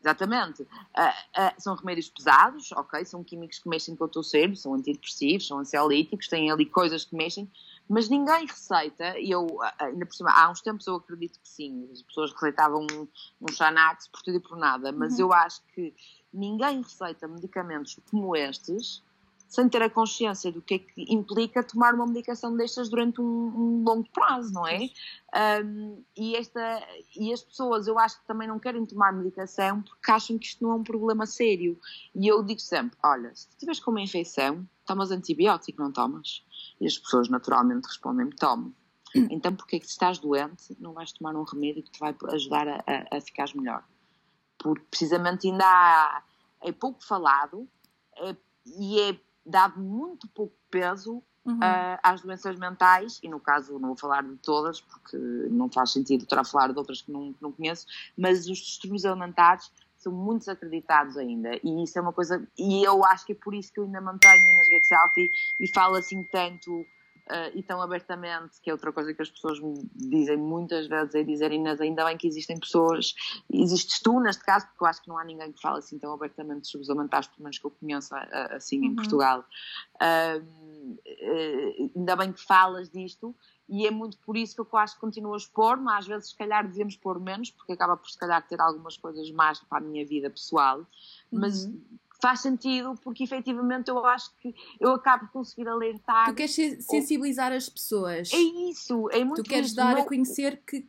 B: Exatamente. Uh, uh, são remédios pesados, ok? São químicos que mexem com o teu cérebro, são antidepressivos, são ansiolíticos, têm ali coisas que mexem, mas ninguém receita, e eu, ainda por cima, há uns tempos eu acredito que sim, as pessoas receitavam um, um Xanax por tudo e por nada, mas uhum. eu acho que ninguém receita medicamentos como estes sem ter a consciência do que é que implica tomar uma medicação destas durante um, um longo prazo, não é? Um, e, esta, e as pessoas, eu acho que também não querem tomar medicação porque acham que isto não é um problema sério. E eu digo sempre: olha, se estiveres com uma infecção, tomas antibiótico, não tomas? E as pessoas naturalmente respondem-me: tomo. Então, porque é que se estás doente, não vais tomar um remédio que te vai ajudar a, a, a ficares melhor? Porque precisamente ainda há, é pouco falado é, e é dado muito pouco peso uhum. uh, às doenças mentais, e no caso não vou falar de todas, porque não faz sentido estar a falar de outras que não, não conheço, mas os distúrbios alimentares são muito desacreditados ainda, e isso é uma coisa, e eu acho que é por isso que eu ainda mantenho nas redes selfie e falo assim tanto uh, e tão abertamente, que é outra coisa que as pessoas me dizem muitas vezes, é dizer, Inês, ainda bem que existem pessoas, existes tu neste caso, porque eu acho que não há ninguém que fale assim tão abertamente sobre os aumentares, pelo menos que eu conheça assim uhum. em Portugal. Uh, uh, ainda bem que falas disto, e é muito por isso que eu acho que continuo a expor, mas às vezes se calhar devemos pôr menos, porque acaba por se calhar ter algumas coisas mais para a minha vida pessoal, mas uhum faz sentido porque efetivamente eu acho que eu acabo de conseguir alertar.
A: Tu queres sensibilizar as pessoas.
B: É isso, é muito
A: Tu queres dar não... a conhecer que,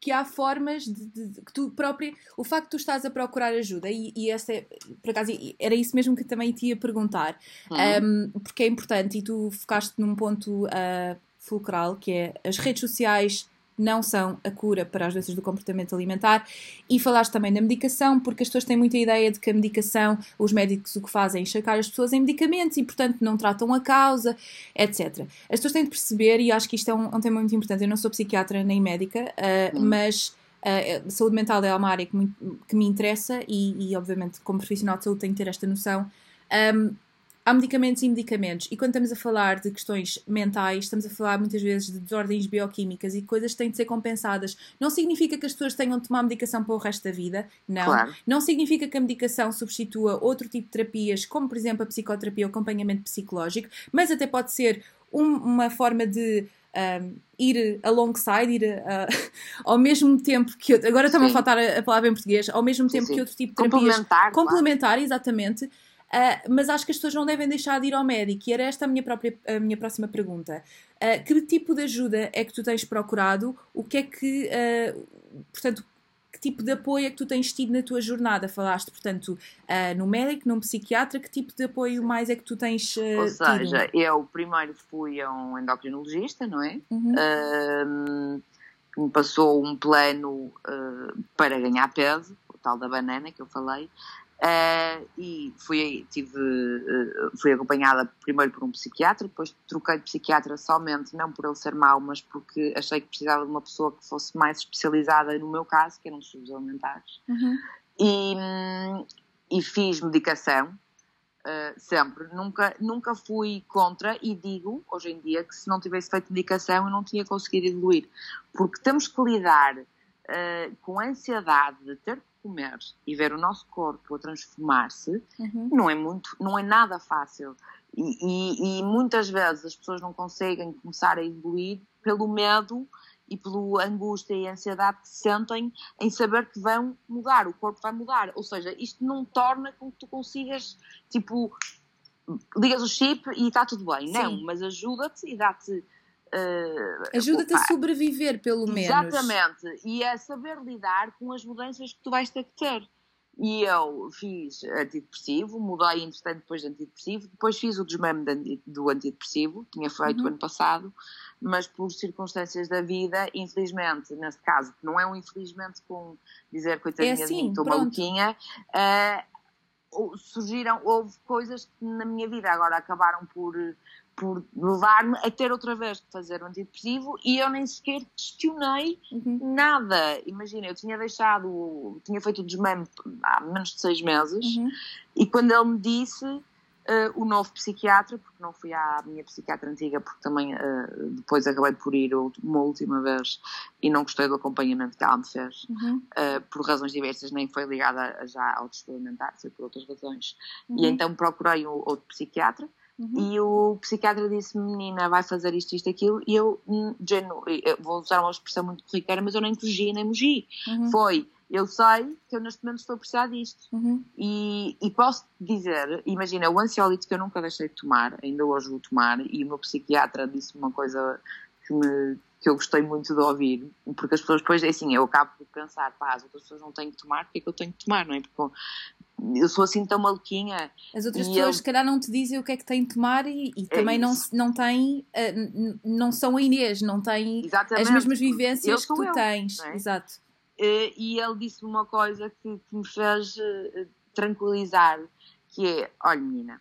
A: que há formas de, de, de, que tu própria. O facto de tu estás a procurar ajuda, e, e essa é, por acaso, era isso mesmo que também te ia perguntar, uhum. um, porque é importante e tu focaste num ponto uh, fulcral que é as redes sociais não são a cura para as doenças do comportamento alimentar. E falaste também da medicação, porque as pessoas têm muita ideia de que a medicação, os médicos o que fazem é enxacar as pessoas em medicamentos e, portanto, não tratam a causa, etc. As pessoas têm de perceber, e acho que isto é um, um tema muito importante, eu não sou psiquiatra nem médica, uh, mas. Uh, saúde mental é uma área que me, que me interessa e, e, obviamente, como profissional de saúde, tenho que ter esta noção. Um, há medicamentos e medicamentos. E quando estamos a falar de questões mentais, estamos a falar muitas vezes de desordens bioquímicas e coisas que têm de ser compensadas. Não significa que as pessoas tenham de tomar medicação para o resto da vida, não. Claro. Não significa que a medicação substitua outro tipo de terapias, como por exemplo a psicoterapia ou acompanhamento psicológico, mas até pode ser um, uma forma de um, ir alongside, ir uh, <laughs> ao mesmo tempo que agora está-me a faltar a, a, palavra em português, ao mesmo tempo sim, sim. que outro tipo de terapias
B: complementar,
A: complementar, claro. exatamente, Uh, mas acho que as pessoas não devem deixar de ir ao médico. E era esta a minha, própria, a minha próxima pergunta. Uh, que tipo de ajuda é que tu tens procurado? O que é que, uh, portanto, que tipo de apoio é que tu tens tido na tua jornada? Falaste, portanto, no médico, num psiquiatra, que tipo de apoio mais é que tu tens
B: Ou seja, tido? eu primeiro fui a um endocrinologista, não é? Uhum. que me passou um plano para ganhar peso, o tal da banana que eu falei, Uh, e fui, tive, uh, fui acompanhada primeiro por um psiquiatra, depois troquei de psiquiatra somente, não por ele ser mau, mas porque achei que precisava de uma pessoa que fosse mais especializada no meu caso, que eram os subs alimentares. Uhum. E, e, fiz medicação, uh, sempre. Nunca, nunca fui contra e digo, hoje em dia, que se não tivesse feito medicação eu não tinha conseguido evoluir. Porque temos que lidar com a ansiedade de ter comer e ver o nosso corpo a transformar-se uhum. não é muito, não é nada fácil. E, e, e, muitas vezes as pessoas não conseguem começar a evoluir pelo medo e pela angústia e ansiedade que sentem em saber que vão mudar, o corpo vai mudar. Ou seja, isto não torna com que tu consigas, tipo, ligas o chip e está tudo bem. Sim. Não, mas ajuda-te e dá-te
A: Uh, Ajuda-te a sobreviver, pelo menos.
B: Exatamente. E a saber lidar com as mudanças que tu vais ter que ter. E eu fiz antidepressivo, mudei entretanto depois de antidepressivo, depois fiz o desmame do antidepressivo, tinha feito uhum. ano passado, mas por circunstâncias da vida, infelizmente, neste caso, que não é um infelizmente com dizer coitadinha é assim, estou maluquinha, uh, surgiram, houve coisas que na minha vida agora acabaram por por levar-me a ter outra vez que fazer o antidepressivo e eu nem sequer questionei uhum. nada. Imagina, eu tinha deixado, tinha feito o desmame há menos de seis meses uhum. e quando ele me disse uh, o novo psiquiatra, porque não fui à minha psiquiatra antiga, porque também uh, depois acabei por ir uma última vez e não gostei do acompanhamento que ela me fez, uhum. uh, por razões diversas, nem foi ligada já ao desfilimentar, foi por outras razões. E uhum. então procurei o, outro psiquiatra Uhum. E o psiquiatra disse menina, vai fazer isto, isto, aquilo, e eu, hum, genu, eu vou usar uma expressão muito corriqueira, mas eu nem fugi nem mugi. Uhum. Foi, eu sei que eu neste momento estou a precisar disto. Uhum. E, e, posso dizer, imagina, o ansiolítico eu nunca deixei de tomar, ainda hoje vou tomar, e o meu psiquiatra disse uma coisa que, me, que eu gostei muito de ouvir, porque as pessoas depois, é assim, eu acabo por pensar, pá, as outras pessoas não têm que tomar, porque é que eu tenho que tomar, não é? Porque eu sou assim tão maluquinha.
A: As outras pessoas, eu... se calhar, não te dizem o que é que têm de tomar e, e é também não, não têm, uh, não são a Inês, não têm Exatamente. as mesmas vivências que tu eu, tens. É? Exato.
B: Uh, e ele disse-me uma coisa que, que me fez uh, tranquilizar, que é, olha menina,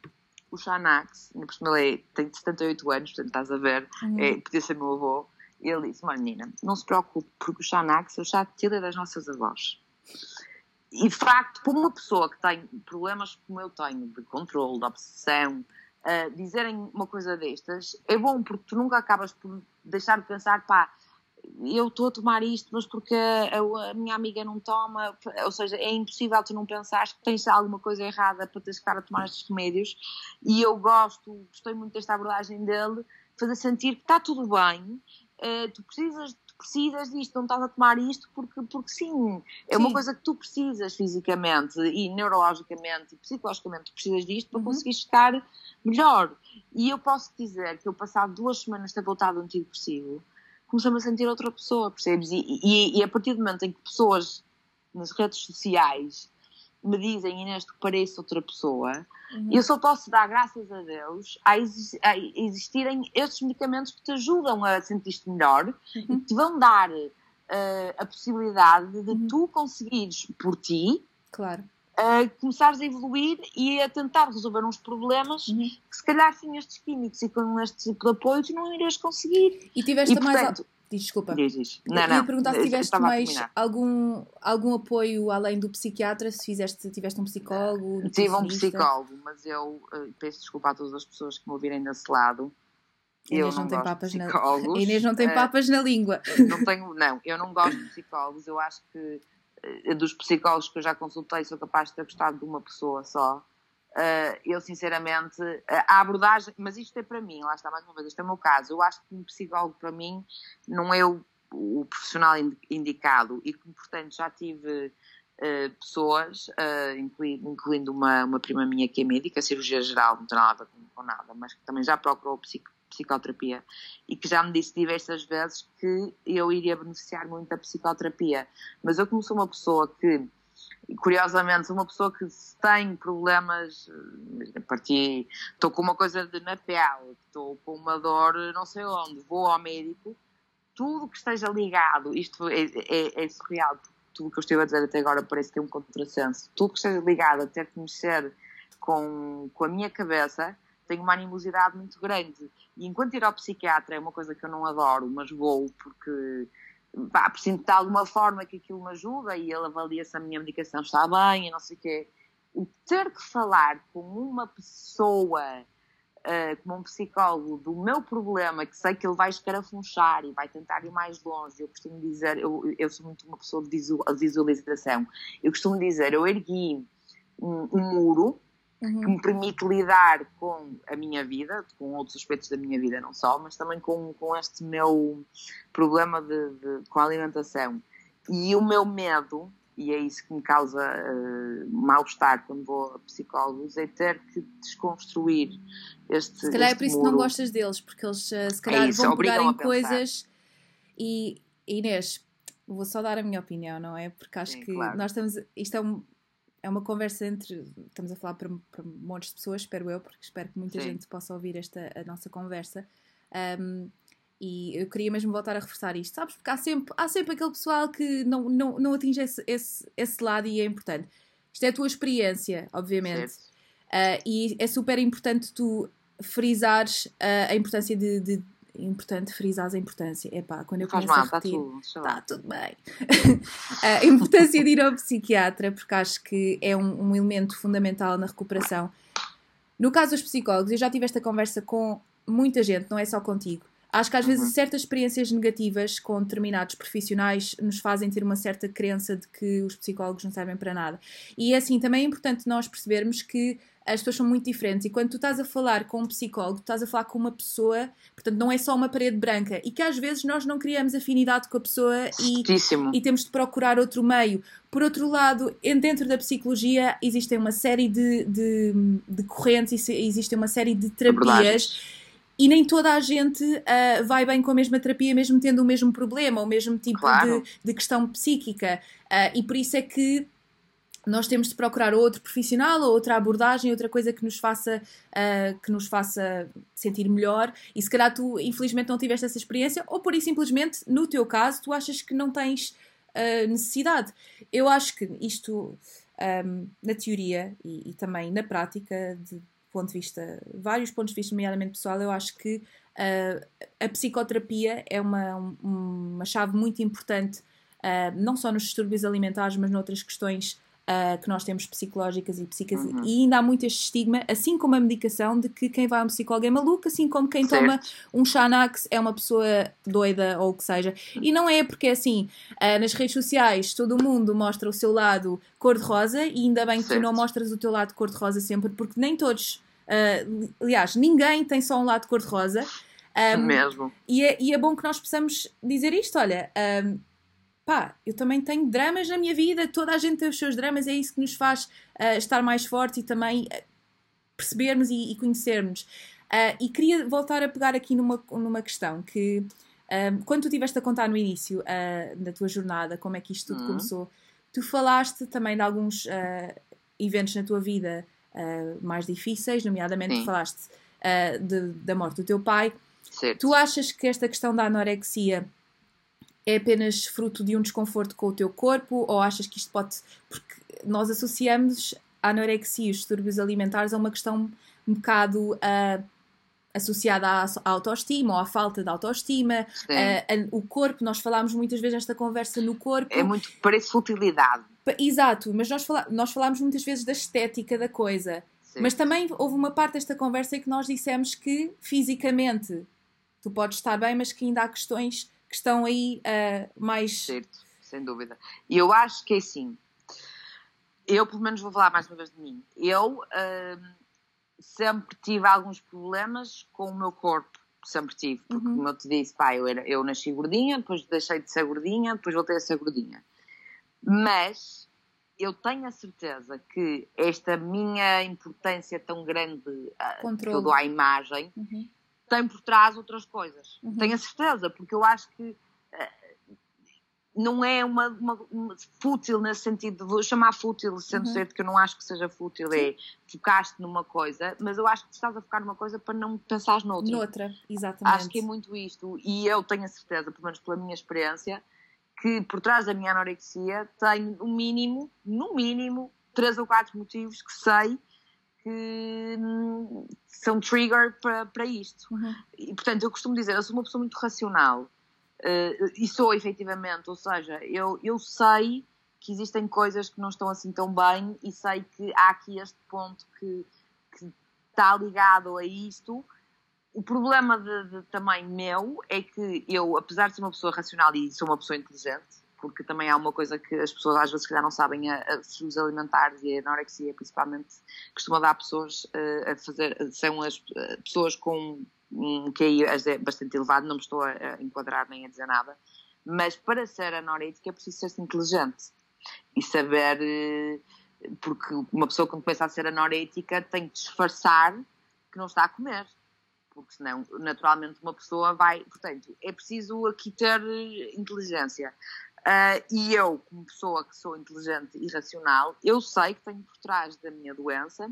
B: o Xanax, ainda por cima ele é, tem 78 anos, portanto estás a ver, uhum. é, podia ser meu avô, e ele disse, olha menina, não se preocupe, porque o Xanax é o chá de tira das nossas avós e facto, para uma pessoa que tem problemas como eu tenho, de controle, de obsessão, uh, dizerem uma coisa destas, é bom porque tu nunca acabas por deixar de pensar, pá, eu estou a tomar isto, mas porque a, a, minha amiga não toma, ou seja, é impossível tu não pensares que tens alguma coisa errada para teres cara a tomar estes remédios. E eu gosto, gostei muito desta abordagem dele, fazer sentir que está tudo bem, uh, tu precisas, precisas disto, não estás a tomar isto porque, porque sim, é sim. uma coisa que tu precisas fisicamente e neurologicamente e psicologicamente, tu precisas disto para uhum. conseguir ficar melhor. E eu posso dizer que eu passado duas semanas de ter voltado antidepressivo, comecei-me a sentir outra pessoa, percebes? E, e, e, a partir do momento em que pessoas nas redes sociais me dizem Inês que pareço outra pessoa, uhum. eu só posso dar graças a Deus a, existirem estes medicamentos que te ajudam a sentir-te melhor uhum. e que te vão dar uh, a possibilidade de uhum. tu conseguires por ti
A: claro
B: a começares a evoluir e a tentar resolver uns problemas uhum. que se calhar sem estes químicos e com este tipo de apoio tu não irias conseguir.
A: E tiveste e, mais... Desculpa.
B: Diz, diz. Não,
A: eu
B: não.
A: ia perguntar se tiveste mais algum, algum apoio além do psiquiatra, se fizeste, tiveste um psicólogo.
B: Um Tive um psicólogo, mas eu uh, peço desculpa a todas as pessoas que me ouvirem desse lado.
A: Inês
B: eu não,
A: não tem papas na <laughs> Inês não tem uh, papas na língua.
B: Não tenho, não, eu não gosto de psicólogos. Eu acho que eh, dos psicólogos que eu já consultei, sou capaz de ter gostado de uma pessoa só. Uh, eu, sinceramente, uh, a abordagem, mas isto é para mim, lá está mais uma vez, este é o meu caso. Eu acho que um psicólogo, para mim, não é o, o profissional indicado e que, portanto, já tive uh, pessoas, incluindo, incluindo uma, uma prima minha que é médica, cirurgia geral, não tem nada com, com nada, mas que também já procurou psico, psicoterapia e que já me disse diversas vezes que eu iria beneficiar muito da psicoterapia. Mas eu, como sou uma pessoa que, curiosamente, uma pessoa que tem problemas, a partir, estou com uma coisa de, na pele, estou com uma dor não sei onde, vou ao médico, tudo que esteja ligado, isto é, é, é surreal, tudo que eu estive a dizer até agora parece que é um contrassenso, tudo que esteja ligado a ter que mexer com, com a minha cabeça, tenho uma animosidade muito grande. E enquanto ir ao psiquiatra é uma coisa que eu não adoro, mas vou porque pá, sinto de alguma forma que aquilo me ajuda e ele avalia se a minha medicação está bem e não sei o quê. O ter que falar com uma pessoa, uh, como um psicólogo, do meu problema, que sei que ele vai escarafunchar e vai tentar ir mais longe, eu costumo dizer, eu, eu sou muito uma pessoa de visualização, eu costumo dizer, eu ergui um, um muro uhum. que me permite lidar com a minha vida, com outros aspectos da minha vida, não só, mas também com, com este meu problema de, de com a alimentação. E o meu medo, e é isso que me causa uh, mal-estar quando vou a psicólogos, é ter que desconstruir este.
A: Se calhar
B: é
A: por isso que não gostas deles, porque eles uh, se calhar é isso, vão pegar em coisas e Inês, vou só dar a minha opinião, não é? Porque acho Sim, que claro. nós estamos. Isto é um, é uma conversa entre. Estamos a falar para, para montes de pessoas, espero eu, porque espero que muita Sim. gente possa ouvir esta a nossa conversa. Um, e eu queria mesmo voltar a reforçar isto, sabes? Porque há sempre, há sempre aquele pessoal que não, não, não atinge esse, esse, esse lado e é importante. Isto é a tua experiência, obviamente. Uh, e é super importante tu frisares uh, a importância de, de, importante frisar a importância. É pá, quando eu
B: começo
A: mal,
B: a tá repetir,
A: está tudo, tudo bem. <laughs> a importância de ir ao psiquiatra, porque acho que é um, um, elemento fundamental na recuperação. No caso dos psicólogos, eu já tive esta conversa com muita gente, não é só contigo. Acho que às vezes uhum. certas experiências negativas com determinados profissionais nos fazem ter uma certa crença de que os psicólogos não servem para nada. E é assim, também é importante nós percebermos que as pessoas são muito diferentes e quando tu estás a falar com um psicólogo, tu estás a falar com uma pessoa, portanto não é só uma parede branca e que às vezes nós não criamos afinidade com a pessoa e, e temos de procurar outro meio. Por outro lado, dentro da psicologia existem uma série de, de, de correntes, existem uma série de terapias e nem toda a gente uh, vai bem com a mesma terapia, mesmo tendo o mesmo problema, o mesmo tipo claro. de, de, questão psíquica. Uh, e por isso é que nós temos de procurar outro profissional ou outra abordagem, outra coisa que nos faça uh, que nos faça sentir melhor. E se calhar tu, infelizmente, não tiveste essa experiência, ou por isso simplesmente, no teu caso, tu achas que não tens uh, necessidade. Eu acho que isto, um, na teoria e, e, também na prática, de ponto de vista, vários pontos de vista, nomeadamente pessoal, eu acho que uh, a psicoterapia é uma, uma chave muito importante, não só nos distúrbios alimentares, mas noutras questões uh, que nós temos psicológicas e psíquicas, uhum. e ainda há muito este estigma, assim como a medicação, de que quem vai a um psicólogo é maluco, assim como quem certo. toma um Xanax é uma pessoa doida ou o que seja. E não é porque assim, uh, nas redes sociais todo mundo mostra o seu lado cor-de-rosa e ainda bem que certo. tu não mostras o teu lado cor-de-rosa sempre, porque nem todos, uh, aliás, ninguém tem só um lado cor-de-rosa. Um, Mesmo. E é, e é bom que nós possamos dizer isto: olha, um, pá, eu também tenho dramas na minha vida, toda a gente tem os seus dramas, é isso que nos faz uh, estar mais forte e também uh, percebermos e, e conhecermos. Uh, e queria voltar a pegar aqui numa, numa questão que, quando tu estiveste a contar no início da tua jornada, como é que isto tudo uhum. começou, tu falaste também de alguns eventos na tua vida mais difíceis, nomeadamente Sim. falaste de, da morte do teu pai. Certo. Tu achas que esta questão da anorexia é apenas fruto de um desconforto com o teu corpo ou achas que isto pode. Porque nós associamos a anorexia e os distúrbios alimentares a uma questão um bocado uh, associada à, autoestima ou à falta de autoestima. Uh, o corpo, nós falámos muitas vezes nesta conversa no corpo.
B: É muito, parece futilidade.
A: Exato, mas nós, fala, nós falámos muitas vezes da estética da coisa. Sim. Mas também houve uma parte desta conversa em que nós dissemos que fisicamente tu podes estar bem, mas que ainda há questões que estão aí uh, mais.
B: Certo, sem dúvida. E eu acho que é assim. Eu, pelo menos, vou falar mais uma vez de mim. Eu uh, sempre tive alguns problemas com o meu corpo. Sempre tive. Porque, uhum. como eu te disse, pá, eu, era, eu nasci gordinha, depois deixei de ser gordinha, depois voltei a ser gordinha. Mas eu tenho a certeza que esta minha importância tão grande uh, que eu dou à imagem uhum tem por trás outras coisas. Uhum. Tenho a certeza, porque eu acho que uh, não é uma, uma, uma, fútil nesse sentido, vou chamar fútil, sendo uhum. certo que eu não acho que seja fútil, Sim. é focaste numa coisa, mas eu acho que estás a focar numa coisa para não pensar noutra.
A: Noutra, exatamente.
B: Acho que é muito isto, e eu tenho a certeza, pelo menos pela minha experiência, que por trás da minha anorexia tenho no mínimo, no mínimo, três ou quatro motivos que sei que são trigger para, para isto. Uhum. E, portanto, eu costumo dizer, eu sou uma pessoa muito racional uh, e sou efetivamente, ou seja, eu, eu sei que existem coisas que não estão assim tão bem e sei que há aqui este ponto que, que está ligado a isto. O problema de, de, também meu é que eu, apesar de ser uma pessoa racional e sou uma pessoa inteligente, porque também há uma coisa que as pessoas às vezes não sabem, a, a, alimentares e a anorexia principalmente costuma dar pessoas uh, a fazer, são as uh, pessoas com um QI é bastante elevado, não me estou a, a, enquadrar nem a dizer nada, mas para ser anorética é preciso ser inteligente e saber, uh, porque uma pessoa quando começa a ser anorética tem que disfarçar que não está a comer porque senão naturalmente uma pessoa vai. Portanto, é preciso aqui ter inteligência. Uh, e eu, como pessoa que sou inteligente e racional, eu sei que tenho por trás da minha doença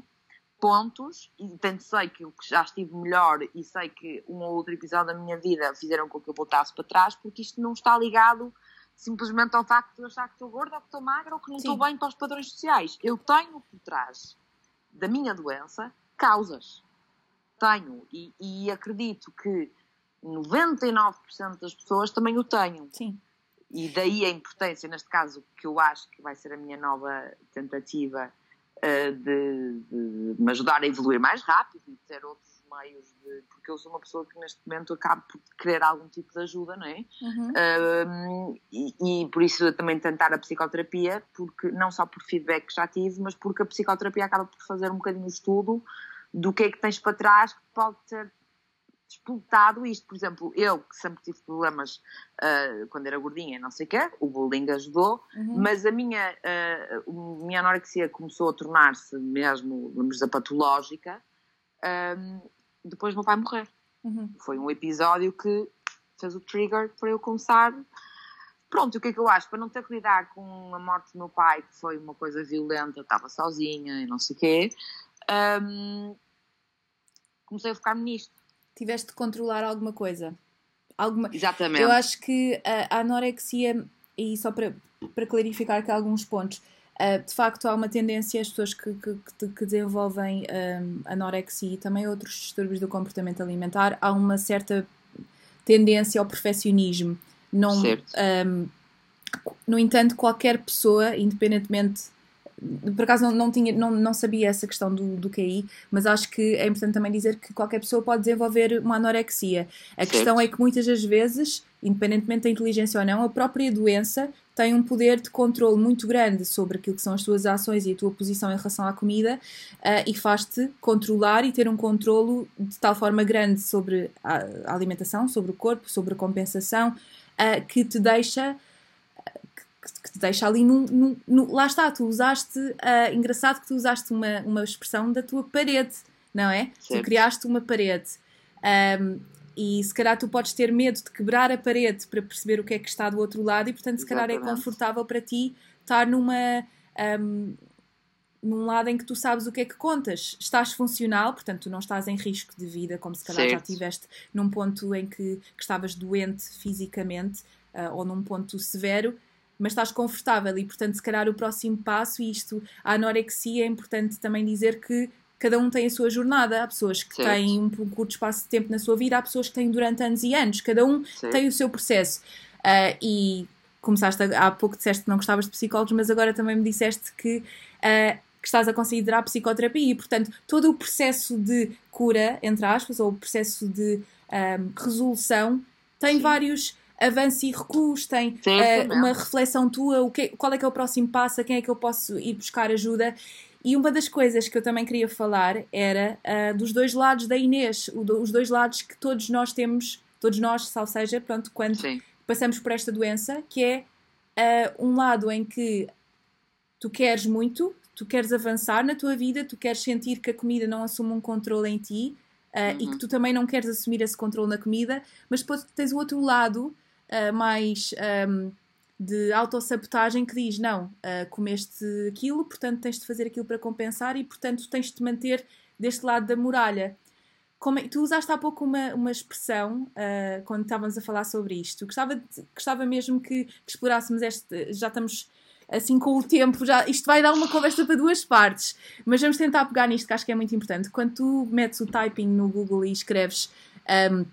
B: pontos, e tanto sei que eu já estive melhor e sei que um ou outro episódio da minha vida fizeram com que eu voltasse para trás, porque isto não está ligado simplesmente ao facto de eu achar que estou gorda ou que estou magra ou que não Sim. estou bem para os padrões sociais. Eu tenho por trás da minha doença causas. Tenho. E, e acredito que 99% das pessoas também o tenham.
A: Sim.
B: E daí a importância, neste caso, que eu acho que vai ser a minha nova tentativa uh, de, de, me ajudar a evoluir mais rápido e ter outros meios de. Porque eu sou uma pessoa que neste momento acabo por querer algum tipo de ajuda, não é? Uhum. Uh, e, e, por isso também tentar a psicoterapia, porque não só por feedback que já tive, mas porque a psicoterapia acaba por fazer um bocadinho o estudo do que é que tens para trás que pode ter disputado isto. Por exemplo, eu que sempre tive problemas uh, quando era gordinha, não sei o quê, o bullying ajudou, uhum. mas a minha, uh, minha anorexia começou a tornar-se mesmo, vamos dizer, patológica um, depois do meu pai morrer. Uhum. Foi um episódio que fez o trigger para eu começar. Pronto, o que é que eu acho? Para não ter que lidar com a morte do meu pai, que foi uma coisa violenta, estava sozinha e não sei o quê, um, comecei a focar-me nisto
A: tiveste de controlar alguma coisa. Alguma...
B: Exatamente.
A: Eu acho que a anorexia, e só para, para clarificar aqui alguns pontos, uh, de facto há uma tendência, as pessoas que, que, que desenvolvem um, anorexia e também outros distúrbios do comportamento alimentar, há uma certa tendência ao perfeccionismo. Não, um, no entanto, qualquer pessoa, independentemente por acaso não, não, tinha, não, não sabia essa questão do, do QI, mas acho que é importante também dizer que qualquer pessoa pode desenvolver uma anorexia. A questão é que muitas das vezes, independentemente da inteligência ou não, a própria doença tem um poder de controle muito grande sobre aquilo que são as tuas ações e a tua posição em relação à comida uh, e faz-te controlar e ter um controlo de tal forma grande sobre a alimentação, sobre o corpo, sobre a compensação, uh, que te deixa que te deixa ali num, num, num, lá está, tu usaste uh, engraçado que tu usaste uma, uma expressão da tua parede, não é? Certo. Tu criaste uma parede um, e se calhar tu podes ter medo de quebrar a parede para perceber o que é que está do outro lado e portanto se calhar é confortável para ti estar numa um, num lado em que tu sabes o que é que contas, estás funcional, portanto tu não estás em risco de vida, como se calhar certo. já estiveste num ponto em que, que estavas doente fisicamente uh, ou num ponto severo, mas estás confortável e, portanto, se calhar o próximo passo, e isto, a anorexia, é importante também dizer que cada um tem a sua jornada. Há pessoas que certo. têm um, curto espaço de tempo na sua vida, há pessoas que têm durante anos e anos, cada um certo. tem o seu processo. Uh, e começaste a, há pouco disseste que não gostavas de psicólogos, mas agora também me disseste que. Uh, que estás a considerar a psicoterapia e, portanto, todo o processo de cura, entre aspas, ou o processo de um, ah, resolução tem Sim. vários avanço e recuos, tem uh, uma reflexão tua, o que, qual é que é o próximo passo, a quem é que eu posso ir buscar ajuda. E uma das coisas que eu também queria falar era uh, dos dois lados da Inês, os dois lados que todos nós temos, todos nós, ou seja, pronto, quando Sim. passamos por esta doença, que é uh, um lado em que tu queres muito, tu queres avançar na tua vida, tu queres sentir que a comida não assume um controle em ti uh, uhum. e que tu também não queres assumir esse controle na comida, mas depois tens o outro lado uh, mais um, de autossabotagem que diz: não, uh, comeste aquilo, portanto tens de fazer aquilo para compensar e, portanto, tens de te manter deste lado da muralha. Como é, tu usaste há pouco uma, uma expressão uh, quando estávamos a falar sobre isto. Gostava, de, gostava mesmo que, que explorássemos este. Já estamos assim com o tempo, já, isto vai dar uma conversa para duas partes, mas vamos tentar pegar nisto que acho que é muito importante. Quando tu metes o typing no Google e escreves um,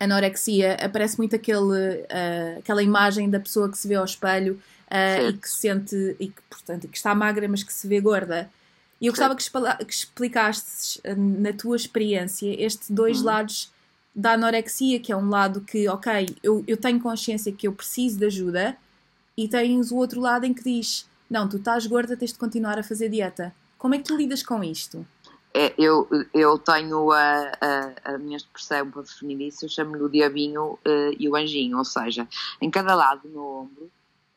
A: anorexia, aparece muito aquele, uh, aquela imagem da pessoa que se vê ao espelho uh, e que se sente, e que, portanto, que está magra, mas que se vê gorda. E eu gostava que, que explicasses uh, na tua experiência estes dois uhum. lados da anorexia, que é um lado que, ok, eu, eu tenho consciência que eu preciso de ajuda, e tens o outro lado em que diz: não, tu estás gorda, tens de continuar a fazer dieta. Como é que tu lidas com isto?
B: É, eu, eu tenho a, a, a, minha expressão para definir isso, eu chamo-lhe o diabinho uh, e o anjinho, ou seja, em cada lado do meu ombro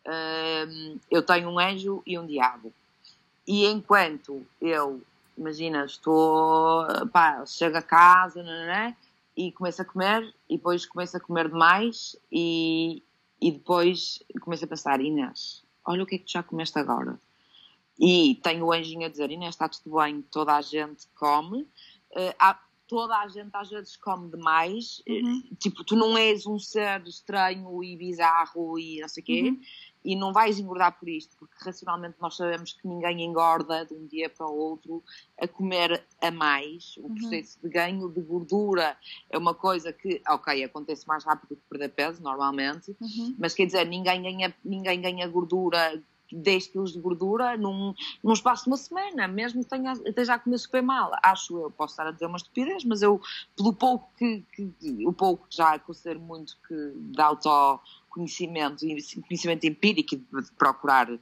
B: uh, eu tenho um anjo e um diabo. E enquanto eu, imagina, estou, pá, chego a casa, não, não é? E começo a comer, e depois começo a comer demais, e, e depois começo a pensar, Inês, olha o que é que tu já comeste agora e tenho o anjinho a dizer: Inês, está tudo bem, toda a gente come. Uh, há, toda a gente às vezes come demais. Eh, uhum. Tipo, tu não és um ser estranho e bizarro e não sei o quê. Uhum. E não vais engordar por isto, porque racionalmente nós sabemos que ninguém engorda de um dia para o outro a comer a mais. O uhum. processo de ganho de gordura é uma coisa que, ok, acontece mais rápido que perder peso, normalmente, uhum. mas quer dizer, ninguém ganha, ninguém ganha gordura 10 quilos de gordura num, num espaço de uma semana, mesmo que tenha, esteja a comer super mal. Acho eu, posso estar a dizer uma estupidez, mas eu, pelo pouco que, que o pouco que já considero muito que de autoconhecimento conhecimento empírico e de procurar uh,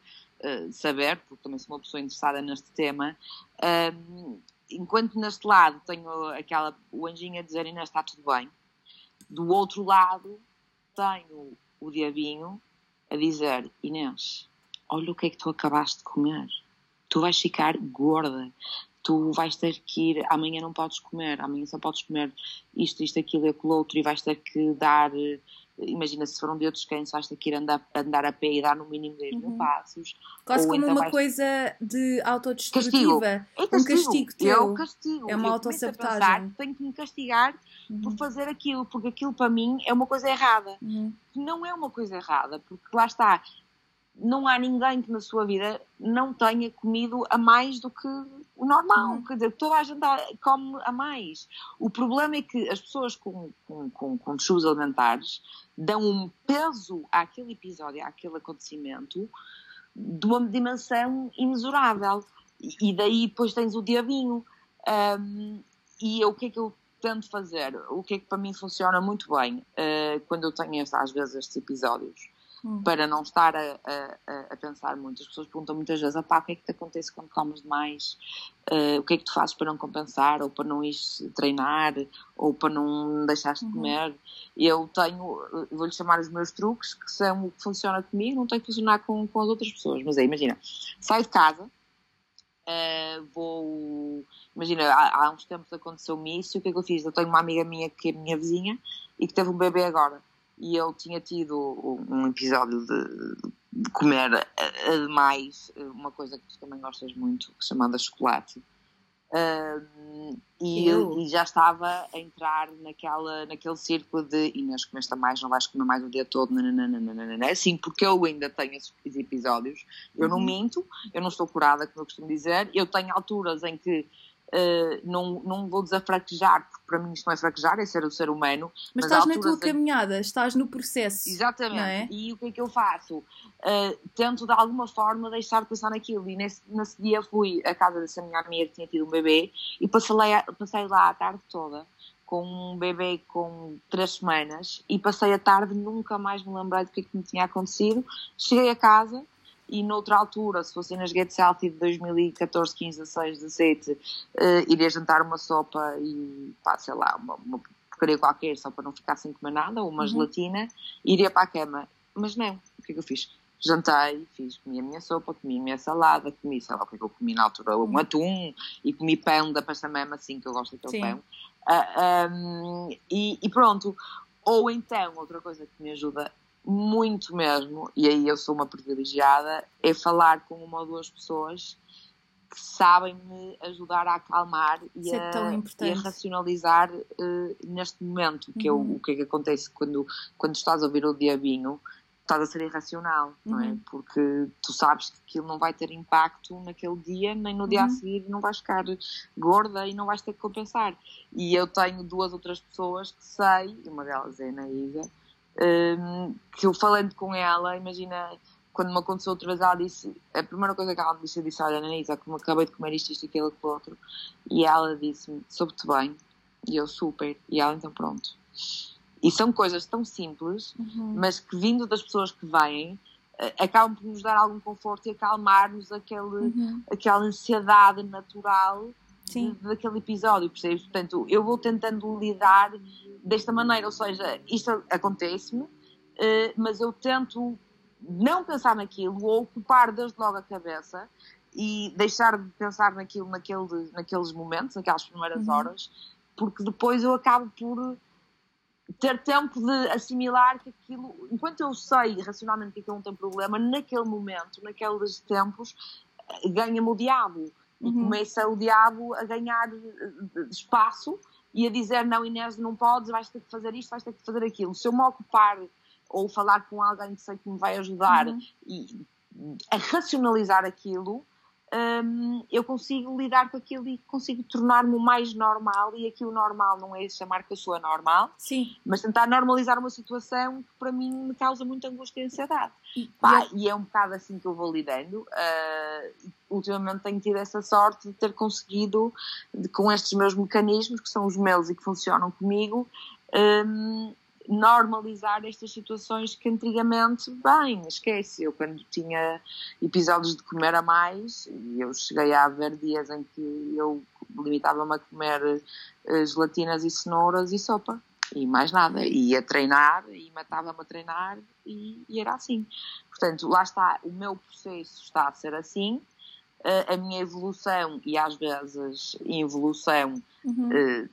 B: saber, porque também sou uma pessoa interessada neste tema, uh, enquanto neste lado tenho aquela, o anjinho a dizer Inês está tudo bem, do outro lado tenho o diabinho a dizer Inês, olha o que é que tu acabaste de comer. Tu vais ficar gorda. Tu vais ter que ir, amanhã não podes comer, amanhã só podes comer isto, isto, aquilo e aquilo outro e vais ter que dar, imagina se for um dia de descanso, vais ter que ir andar, andar a pé e dar no mínimo 10 mil uhum. passos.
A: Quase como então uma vais... coisa de autodestrutiva.
B: Castigo. É
A: castigo. Um castigo teu.
B: É um castigo.
A: É uma autossabotagem.
B: Tenho que me castigar uhum. por fazer aquilo, porque aquilo para mim é uma coisa errada. Uhum. Não é uma coisa errada, porque lá está, não há ninguém que na sua vida não tenha comido a mais do que o normal. Uhum. Quer dizer, toda a gente come a mais. O problema é que as pessoas com, com, com, com distúrbios alimentares dão um peso àquele episódio, àquele acontecimento, de uma dimensão imensurável. E, e daí depois tens o diabinho. Um, e eu, o que é que eu tento fazer? O que é que para mim funciona muito bem uh, quando eu tenho às vezes estes episódios? Hum. Para não estar a, a, a, pensar muito. As pessoas perguntam muitas vezes: o que é que te acontece quando comes demais? Uh, o que é que tu fazes para não compensar? Ou para não ir treinar? Ou para não deixar-te uhum. comer? Eu tenho, vou-lhe chamar os meus truques, que são o que funciona comigo, não tem que funcionar com, com as outras pessoas. Mas aí, imagina, saio de casa, uh, vou. Imagina, há, há uns tempos aconteceu-me isso, o que é que eu fiz? Eu tenho uma amiga minha que é minha vizinha e que teve um bebê agora e eu tinha tido um episódio de, de comer demais uma coisa que tu também gostas muito, chamada chocolate. Uh, e, e, já estava a entrar naquela, naquele círculo de Inês, comeste mais, não vais comer mais o dia todo, nananana. sim, porque eu ainda tenho esses episódios, eu uhum. não minto, eu não estou curada, como eu costumo dizer, eu tenho alturas em que Uh, não, não vou desafraquejar, porque para mim isto não é fraquejar, é ser o ser humano.
A: Mas, mas estás na tua caminhada, estás no processo.
B: Exatamente.
A: É?
B: E o que é que eu faço? Uh, tento de alguma forma deixar de pensar naquilo. E nesse, nesse dia fui à casa dessa minha amiga que tinha tido um bebê e passei passei lá a tarde toda com um bebê com três semanas e passei a tarde nunca mais me lembrei do que, é que me tinha acontecido. Cheguei a casa e noutra altura, se fosse nas Get Healthy de 2014, 15, 16, 17, uh, iria jantar uma sopa e, pá, sei lá, uma, uma porcaria qualquer, só para não ficar sem comer nada, ou uma uhum. gelatina, iria para a cama. Mas não, o que é que eu fiz? Jantei, fiz, comi a minha sopa, comi a minha salada, comi, sei lá o que é que eu comi na altura, um uhum. atum, e comi pão da pasta mesmo assim, que eu gosto daquele Sim. pão. Uh, ah, um, e, e pronto. Ou então, outra coisa que me ajuda muito mesmo, e aí eu sou uma privilegiada, é falar com uma ou duas pessoas que sabem me ajudar a acalmar e, é a, e a, racionalizar uh, neste momento, que uhum. é o, o que é que acontece quando, quando estás a ouvir o diabinho, estás a ser irracional, uhum. não é? Uhum. Porque tu sabes que aquilo não vai ter impacto naquele dia, nem no dia uhum. a seguir não vais ficar gorda e não vais ter que compensar. E eu tenho duas outras pessoas que sei, uma delas é a Anaísa, um, que eu falando com ela, imagina, quando me aconteceu outra vez, ela disse, a primeira coisa que ela me disse, eu disse, olha, Anisa, como acabei de comer isto, isto, aquilo, aquilo outro, e ela disse-me, soube-te bem, e eu super, e ela então pronto. E são coisas tão simples, uhum. mas que vindo das pessoas que vêm, acabam por nos dar algum conforto e acalmar-nos aquele, uhum. aquela ansiedade natural Sim. daquele episódio, percebes? Portanto, eu vou tentando lidar desta maneira, ou seja, isto acontece-me, eh, mas eu tento não pensar naquilo ou ocupar desde logo a cabeça e deixar de pensar naquilo naquele, naqueles momentos, naquelas primeiras uhum. horas, porque depois eu acabo por ter tempo de assimilar que aquilo, enquanto eu sei racionalmente que aquilo não tem problema, naquele momento, naqueles tempos, eh, ganha-me o diabo e uhum. começa o diabo a ganhar eh, espaço e a dizer não Inês não podes, vais ter que fazer isto, vais ter que fazer aquilo. Se eu me ocupar ou falar com alguém que sei que me vai ajudar uhum. e a racionalizar aquilo, um, eu consigo lidar com aquilo e consigo tornar-me o mais normal. E aqui o normal não é chamar que eu sou anormal,
A: Sim.
B: mas tentar normalizar uma situação que para mim me causa muita angústia e ansiedade. E, Pá, e é um bocado assim que eu vou lidando. Uh, ultimamente tenho tido essa sorte de ter conseguido, de, com estes meus mecanismos, que são os meus e que funcionam comigo, um, normalizar estas situações que antigamente, bem, esquece, eu quando tinha episódios de comer a mais, e eu cheguei a haver dias em que eu limitava-me a comer uh, gelatinas e cenouras e sopa, e mais nada, e ia treinar, e matava-me a treinar, e, e era assim. Portanto, lá está, o meu processo está a ser assim, a minha evolução e às vezes involução uhum. uh,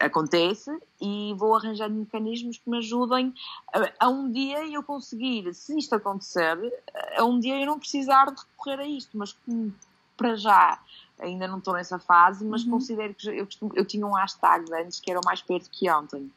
B: acontece e vou arranjando mecanismos que me ajudem a, a, um dia eu conseguir, se isto acontecer, a um dia eu não precisar de recorrer a isto, mas como para já ainda não estou nessa fase, mas uhum. considero que eu, eu tinha um hashtag antes que era o mais perto que ontem,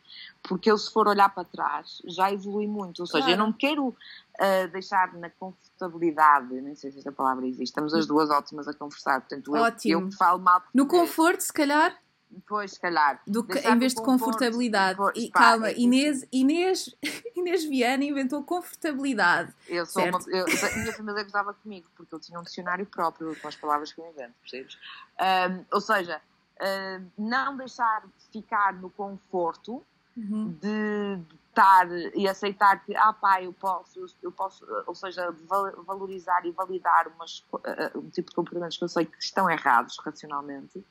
B: porque eu se for olhar para trás já evolui muito, ou seja, claro. eu não quero uh, deixar na confortabilidade, nem sei se esta palavra existe, estamos as duas ótimas a conversar, portanto eu, Ótimo. eu falo mal.
A: No conforto, se calhar?
B: Pois, se calhar.
A: Do que, em vez de confortabilidade. Conforto, e, pá, calma, é Inês, Inês, <laughs> Inês Viana inventou confortabilidade.
B: Eu sou uma, eu, a minha família gostava comigo, porque eu tinha um dicionário próprio com as palavras que eu invento, percebes? Um, ou seja, um, não deixar ficar no conforto uhum. de estar e aceitar que, ah pá, eu posso, eu posso, ou seja, valorizar e validar umas, um tipo de comportamentos que eu sei que estão errados racionalmente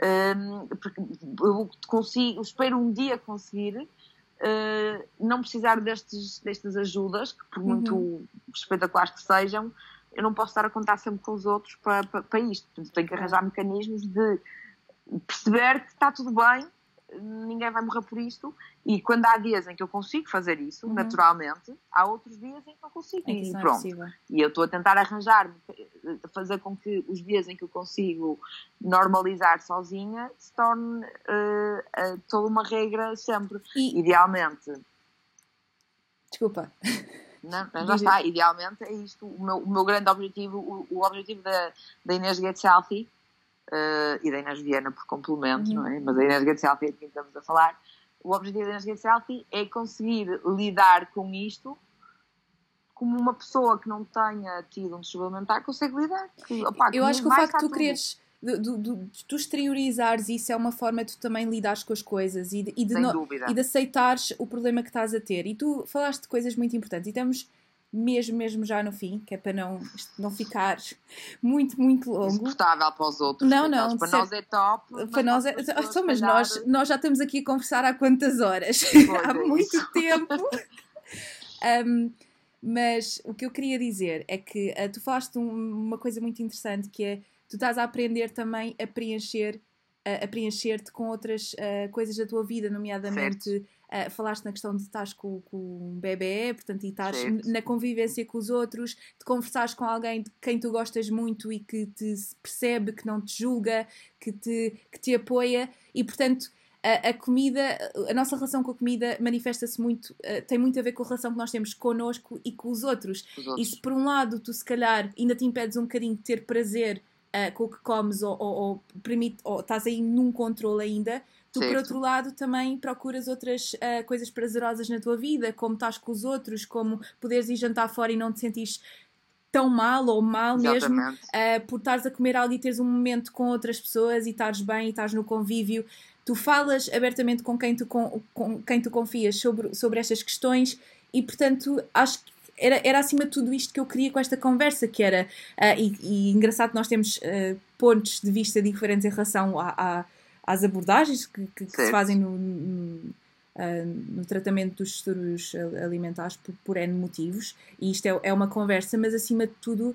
B: eu consigo, espero um dia conseguir uh, não precisar destes, destas ajudas, que por muito uhum. espetaculares que sejam, eu não posso estar a contar sempre com os outros para, para, para isto. Portanto, tenho que arranjar mecanismos de perceber que está tudo bem, ninguém vai morrer por isto. E quando há dias em que eu consigo fazer isso, uhum. naturalmente, há outros dias em que não consigo. É e é pronto. É e eu estou a tentar arranjar, fazer com que os dias em que eu consigo normalizar sozinha se torne uh, uh, toda uma regra sempre. E... Idealmente.
A: Desculpa.
B: Não, já <laughs> está, idealmente é isto. O meu, o meu grande objetivo, o, o objetivo da, da Inês Get Healthy uh, e da Inês Viana por complemento, uhum. não é? Mas a Inês Get Healthy é de quem estamos a falar. O objetivo da Inês Get Healthy é conseguir lidar com isto como uma pessoa que não tenha tido um distúrbio alimentar consegue lidar. Que,
A: opa, Eu acho que o facto de tu quereres de, tu exteriorizares isso é uma forma de tu também lidares com as coisas e de, e de, no, e de aceitares o problema que estás a ter. E tu falaste de coisas muito importantes e estamos mesmo, mesmo já no fim, que é para não, não ficar muito, muito longo.
B: Insuportável para os outros.
A: Não, não.
B: Para nós é top.
A: Para nós é. Só, mas nós, nós já estamos aqui a conversar há quantas horas? <laughs> há é muito tempo. um, mas o que eu queria dizer é que uh, tu falaste um, uma coisa muito interessante que é tu estás a aprender também a preencher a, a preencher-te com outras uh, coisas da tua vida, nomeadamente uh, falaste na questão de estás com, com um bebê, portanto, e estás na convivência com os outros, de conversares com alguém de quem tu gostas muito e que te percebe, que não te julga, que te, que te apoia, e portanto. A, a comida, a nossa relação com a comida manifesta-se muito, uh, tem muito a ver com a relação que nós temos connosco e com os outros. os outros. E se por um lado tu se calhar ainda te impedes um bocadinho de ter prazer uh, com o que comes ou, ou, ou, permite, ou estás aí num controle ainda, tu certo. por outro lado também procuras outras uh, coisas prazerosas na tua vida, como estás com os outros, como poderes ir jantar fora e não te sentires tão mal ou mal Exatamente. mesmo uh, por estares a comer algo e teres um momento com outras pessoas e estares bem e estás no convívio. Tu falas abertamente com quem tu, com, com quem tu confias sobre, sobre estas questões e, portanto, acho que era, era acima de tudo isto que eu queria com esta conversa, que era, uh, e, e, engraçado nós temos uh, pontos de vista diferentes em relação a, a, às abordagens que, que, que se fazem no, no, uh, no, tratamento dos distúrbios alimentares por, por N motivos, e isto é, é uma conversa, mas acima de tudo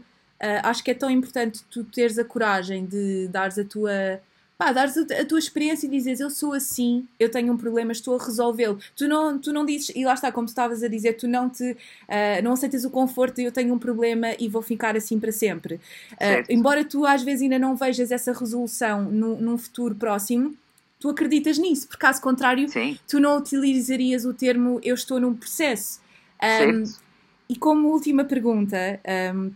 A: acho que é tão importante tu teres a coragem de dares a tua pá, dares a tua experiência e dizes eu sou assim, eu tenho um problema, estou a resolvê-lo. Tu não, tu não dizes, e lá está, como tu estavas a dizer, tu não te uh, não aceitas o conforto e eu tenho um problema e vou ficar assim para sempre. Uh, embora tu às vezes ainda não vejas essa resolução no, num futuro próximo, tu acreditas nisso, porque caso contrário, Sim. tu não utilizarias o termo eu estou num processo. Um, e como última pergunta, um,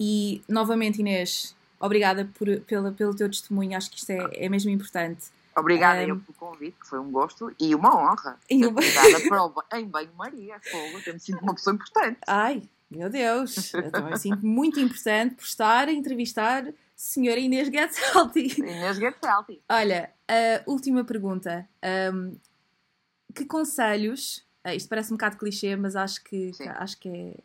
A: e novamente Inês, obrigada por, pela, pelo teu testemunho, acho que isto é, é mesmo importante.
B: Obrigada um, eu pelo convite, que foi um gosto e uma honra. E uma... Obrigada por, em banho-maria, fogo, eu me sinto uma pessoa importante.
A: Ai, meu Deus, eu também sinto muito importante por estar a entrevistar senhora Inês Healthy.
B: Inês Healthy.
A: Olha, a última pergunta. Um, que conselhos, ah, isto parece um bocado clichê, mas acho que, acho que é,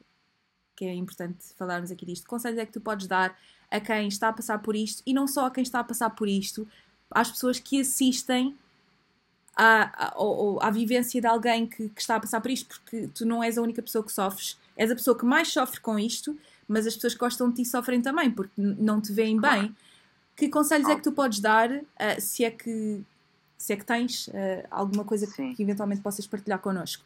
A: que é importante falarmos aqui disto. Que conselhos é que tu podes dar a quem está a passar por isto e não só a quem está a passar por isto, às pessoas que assistem à, à, à vivência de alguém que, que, está a passar por isto, porque tu não és a única pessoa que sofres, és a pessoa que mais sofre com isto, mas as pessoas que gostam de ti sofrem também, porque não te veem claro. bem. Que conselhos é que tu podes dar, uh, se, é que, se é que tens uh, alguma coisa que, que eventualmente possas partilhar connosco?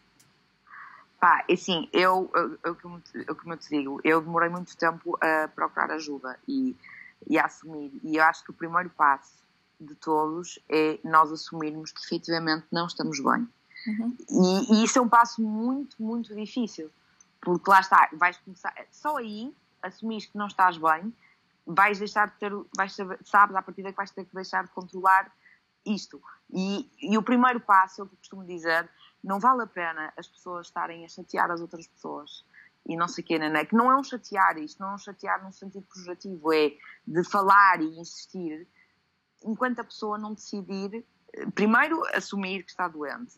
B: Pá, assim, eu, eu, eu, como, eu, como eu te digo, eu demorei muito tempo a procurar ajuda e, e a assumir. E eu acho que o primeiro passo de todos é nós assumirmos que efetivamente não estamos bem. Uhum. E, e, isso é um passo muito, muito difícil. Porque lá está, vais começar, só aí, assumires que não estás bem, vais deixar de ter, vais saber, sabes à partida que vais ter que deixar de controlar isto. E, e o primeiro passo, é o que eu costumo dizer, não vale a pena as pessoas estarem a chatear as outras pessoas e não sei o quê, né, né? que não é um chatear isto, não é um chatear num sentido projetivo, é de falar e insistir, enquanto a pessoa não decidir, primeiro assumir que está doente,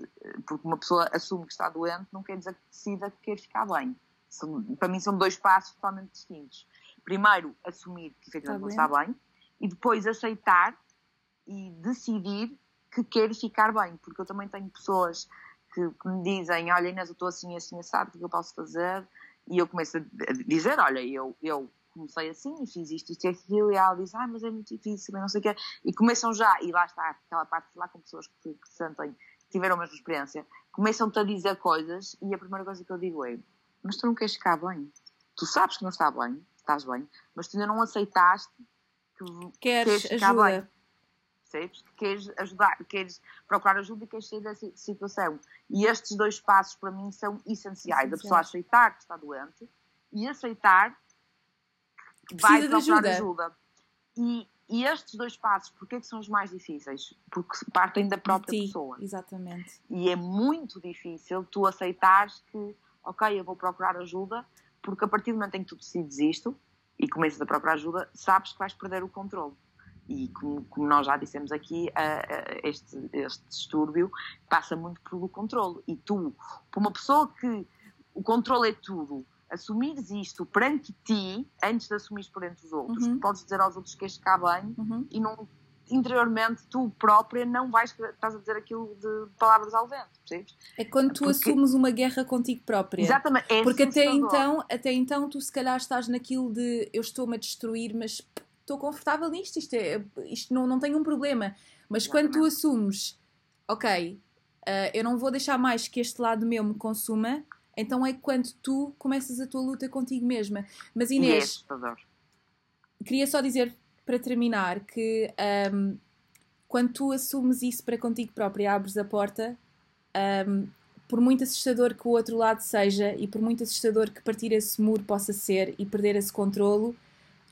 B: porque uma pessoa assume que está doente não quer dizer que decida que quer ficar bem. São, para mim são dois passos totalmente distintos. Primeiro, assumir que efetivamente está não está bem, e depois aceitar e decidir que quer ficar bem, porque eu também tenho pessoas que, que me dizem, olha Inês, eu estou assim, assim, sabe o que eu posso fazer? E eu começo a dizer, olha, eu, eu comecei assim e fiz isto, isto e aquilo, e ela diz, ai, mas é muito difícil, não sei o quê. E começam já, e lá está, aquela parte lá com pessoas que, que sentem, que tiveram a mesma experiência, começam-te a dizer coisas e a primeira coisa que eu digo é, mas tu não queres ficar bem. Tu sabes que não está bem, estás bem, mas tu ainda não aceitaste que queres, queres ficar ajuda. bem. Percebes? Que queres ajudar, queres procurar ajuda e queres sair dessa situação. E estes dois passos para mim são essenciais. A pessoa aceitar que está doente e aceitar que vai procurar ajuda. ajuda. E, e, estes dois passos, porquê que são os mais difíceis? Porque partem da própria Sim, pessoa.
A: Exatamente.
B: E é muito difícil tu aceitares que, ok, eu vou procurar ajuda, porque a partir do momento em que tu decides isto e começas a procurar ajuda, sabes que vais perder o controle. E como, como nós já dissemos aqui, este, este distúrbio passa muito pelo controle. E tu, para uma pessoa que o controle é tudo, assumires isto perante ti, antes de assumires perante os outros, uhum. podes dizer aos outros que queres ficar bem uhum. e não interiormente tu própria não vais estás a dizer aquilo de palavras ao vento, percebes?
A: É quando tu Porque... assumes uma guerra contigo própria.
B: Exatamente. É
A: Porque até então, até então tu se calhar estás naquilo de eu estou-me a destruir, mas estou confortável nisto, isto, é, isto não, não tem um problema. Mas quando tu assumes, ok, uh, eu não vou deixar mais que este lado meu me consuma, então é quando tu começas a tua luta contigo mesma. Mas Inês, queria só dizer para terminar que um, quando tu assumes isso para contigo própria, abres a porta, um, por muito assustador que o outro lado seja e por muito assustador que partir esse muro possa ser e perder esse controlo,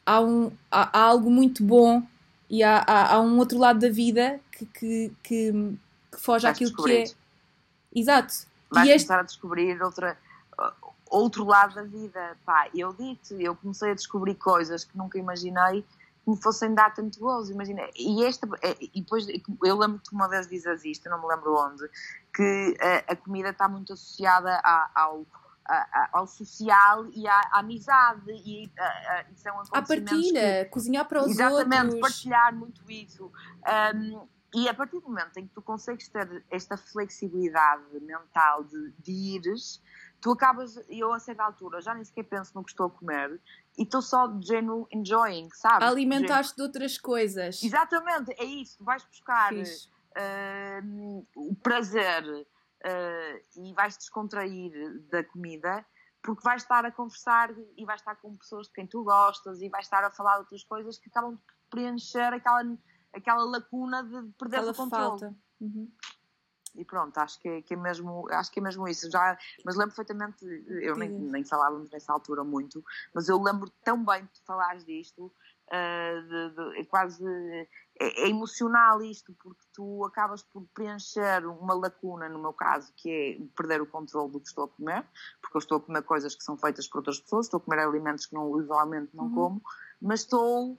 A: há, um, há, há algo muito bom e há, há, há, um outro lado da vida que, que, que, que foge Vais àquilo que é. Exato.
B: Vais este... começar a descobrir outra, outro lado da vida. Pá, eu digo eu comecei a descobrir coisas que nunca imaginei que me fossem dar tanto gozo, imagina. E, esta, é, e depois, eu lembro que uma vez dizes isto, não me lembro onde, que a, a comida está muito associada a, ao ao social e à, à amizade e, a, e são
A: à partilha, que, cozinhar para os
B: exatamente,
A: outros.
B: Exatamente, partilhar muito isso. Um, e a partir do momento em que tu consegues ter esta flexibilidade mental de, de ires, tu acabas, eu a certa altura já nem sequer penso no que estou a comer e estou só de género enjoying, sabes?
A: Alimentaste de outras coisas.
B: Exatamente, é isso, tu vais buscar uh, o prazer uh, e vais descontrair da comida porque vais estar a conversar e vais estar com pessoas de quem tu gostas e vais estar a falar de outras coisas que acabam de preencher aquela, aquela lacuna de perder aquela o controle. Falta. Uhum. E pronto, acho que, é, que, é mesmo, acho que é mesmo isso. Já, mas lembro perfeitamente, eu nem, nem falávamos nessa altura muito, mas eu lembro tão bem de falares disto, de, de, é quase é, é, emocional isto, porque tu acabas por preencher uma lacuna, no meu caso, que é perder o controle do que estou a comer, porque eu estou a comer coisas que são feitas por outras pessoas, estou a comer alimentos que não, usualmente não uhum. como, mas estou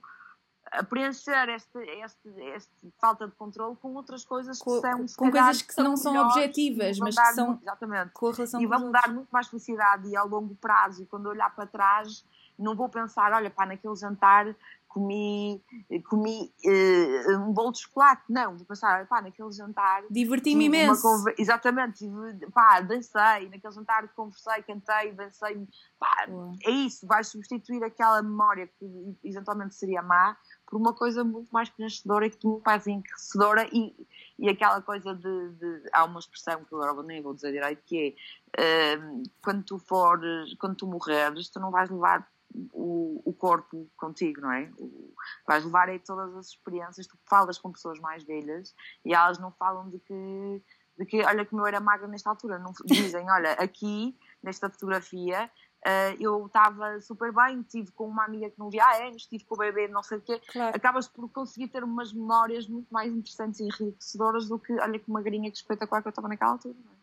B: a preencher esta, esta, esta falta de controle com outras coisas que
A: com,
B: são
A: com coisas que não são objetivas, mas que são
B: muito, exatamente, com a relação e vão dar muito mais felicidade e ao longo prazo e quando olhar para trás não vou pensar, olha pá, naquele jantar comi, comi uh, um bolo de chocolate. Não, vou pensar, pá, naquele jantar.
A: Diverti-me imenso.
B: Conver... Exatamente, pá, dancei, naquele jantar conversei, cantei, dancei. Pá, é isso, vais substituir aquela memória que eventualmente seria má por uma coisa muito mais preenchedora e que muito mais enriquecedora e, e aquela coisa de, de, Há uma expressão que agora nem vou dizer direito que é uh, quando tu fores, quando tu morreres, tu não vais levar o, o corpo contigo, não é? O, vais levar aí todas as experiências, tu falas com pessoas mais velhas e elas não falam de que, de que olha como eu era magra nesta altura, não dizem, olha, aqui, nesta fotografia, Uh, eu estava super bem, estive com uma amiga que não via há anos, estive com o bebê, não sei o quê. Claro. Acabas por conseguir ter umas memórias muito mais interessantes e enriquecedoras do que, olha, que uma garinha que espetacular que eu estava naquela altura. É?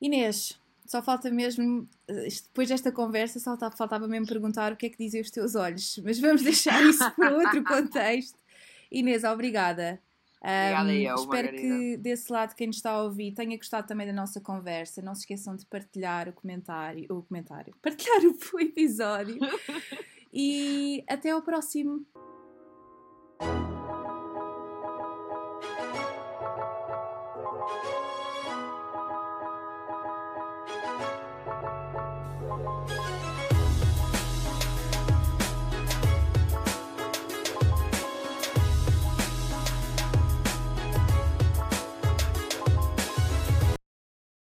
A: Inês, só falta mesmo, eh, depois desta conversa, só faltava mesmo perguntar o que é que dizem os teus olhos, mas vamos deixar <laughs> isso para outro contexto. Inês, obrigada.
B: Obrigada um, eu,
A: espero Margarida. que desse lado quem nos está a ouvir tenha gostado também da nossa conversa. Não se esqueçam de partilhar o comentário, o comentário, <laughs> partilhar o episódio. <laughs> e até ao próximo.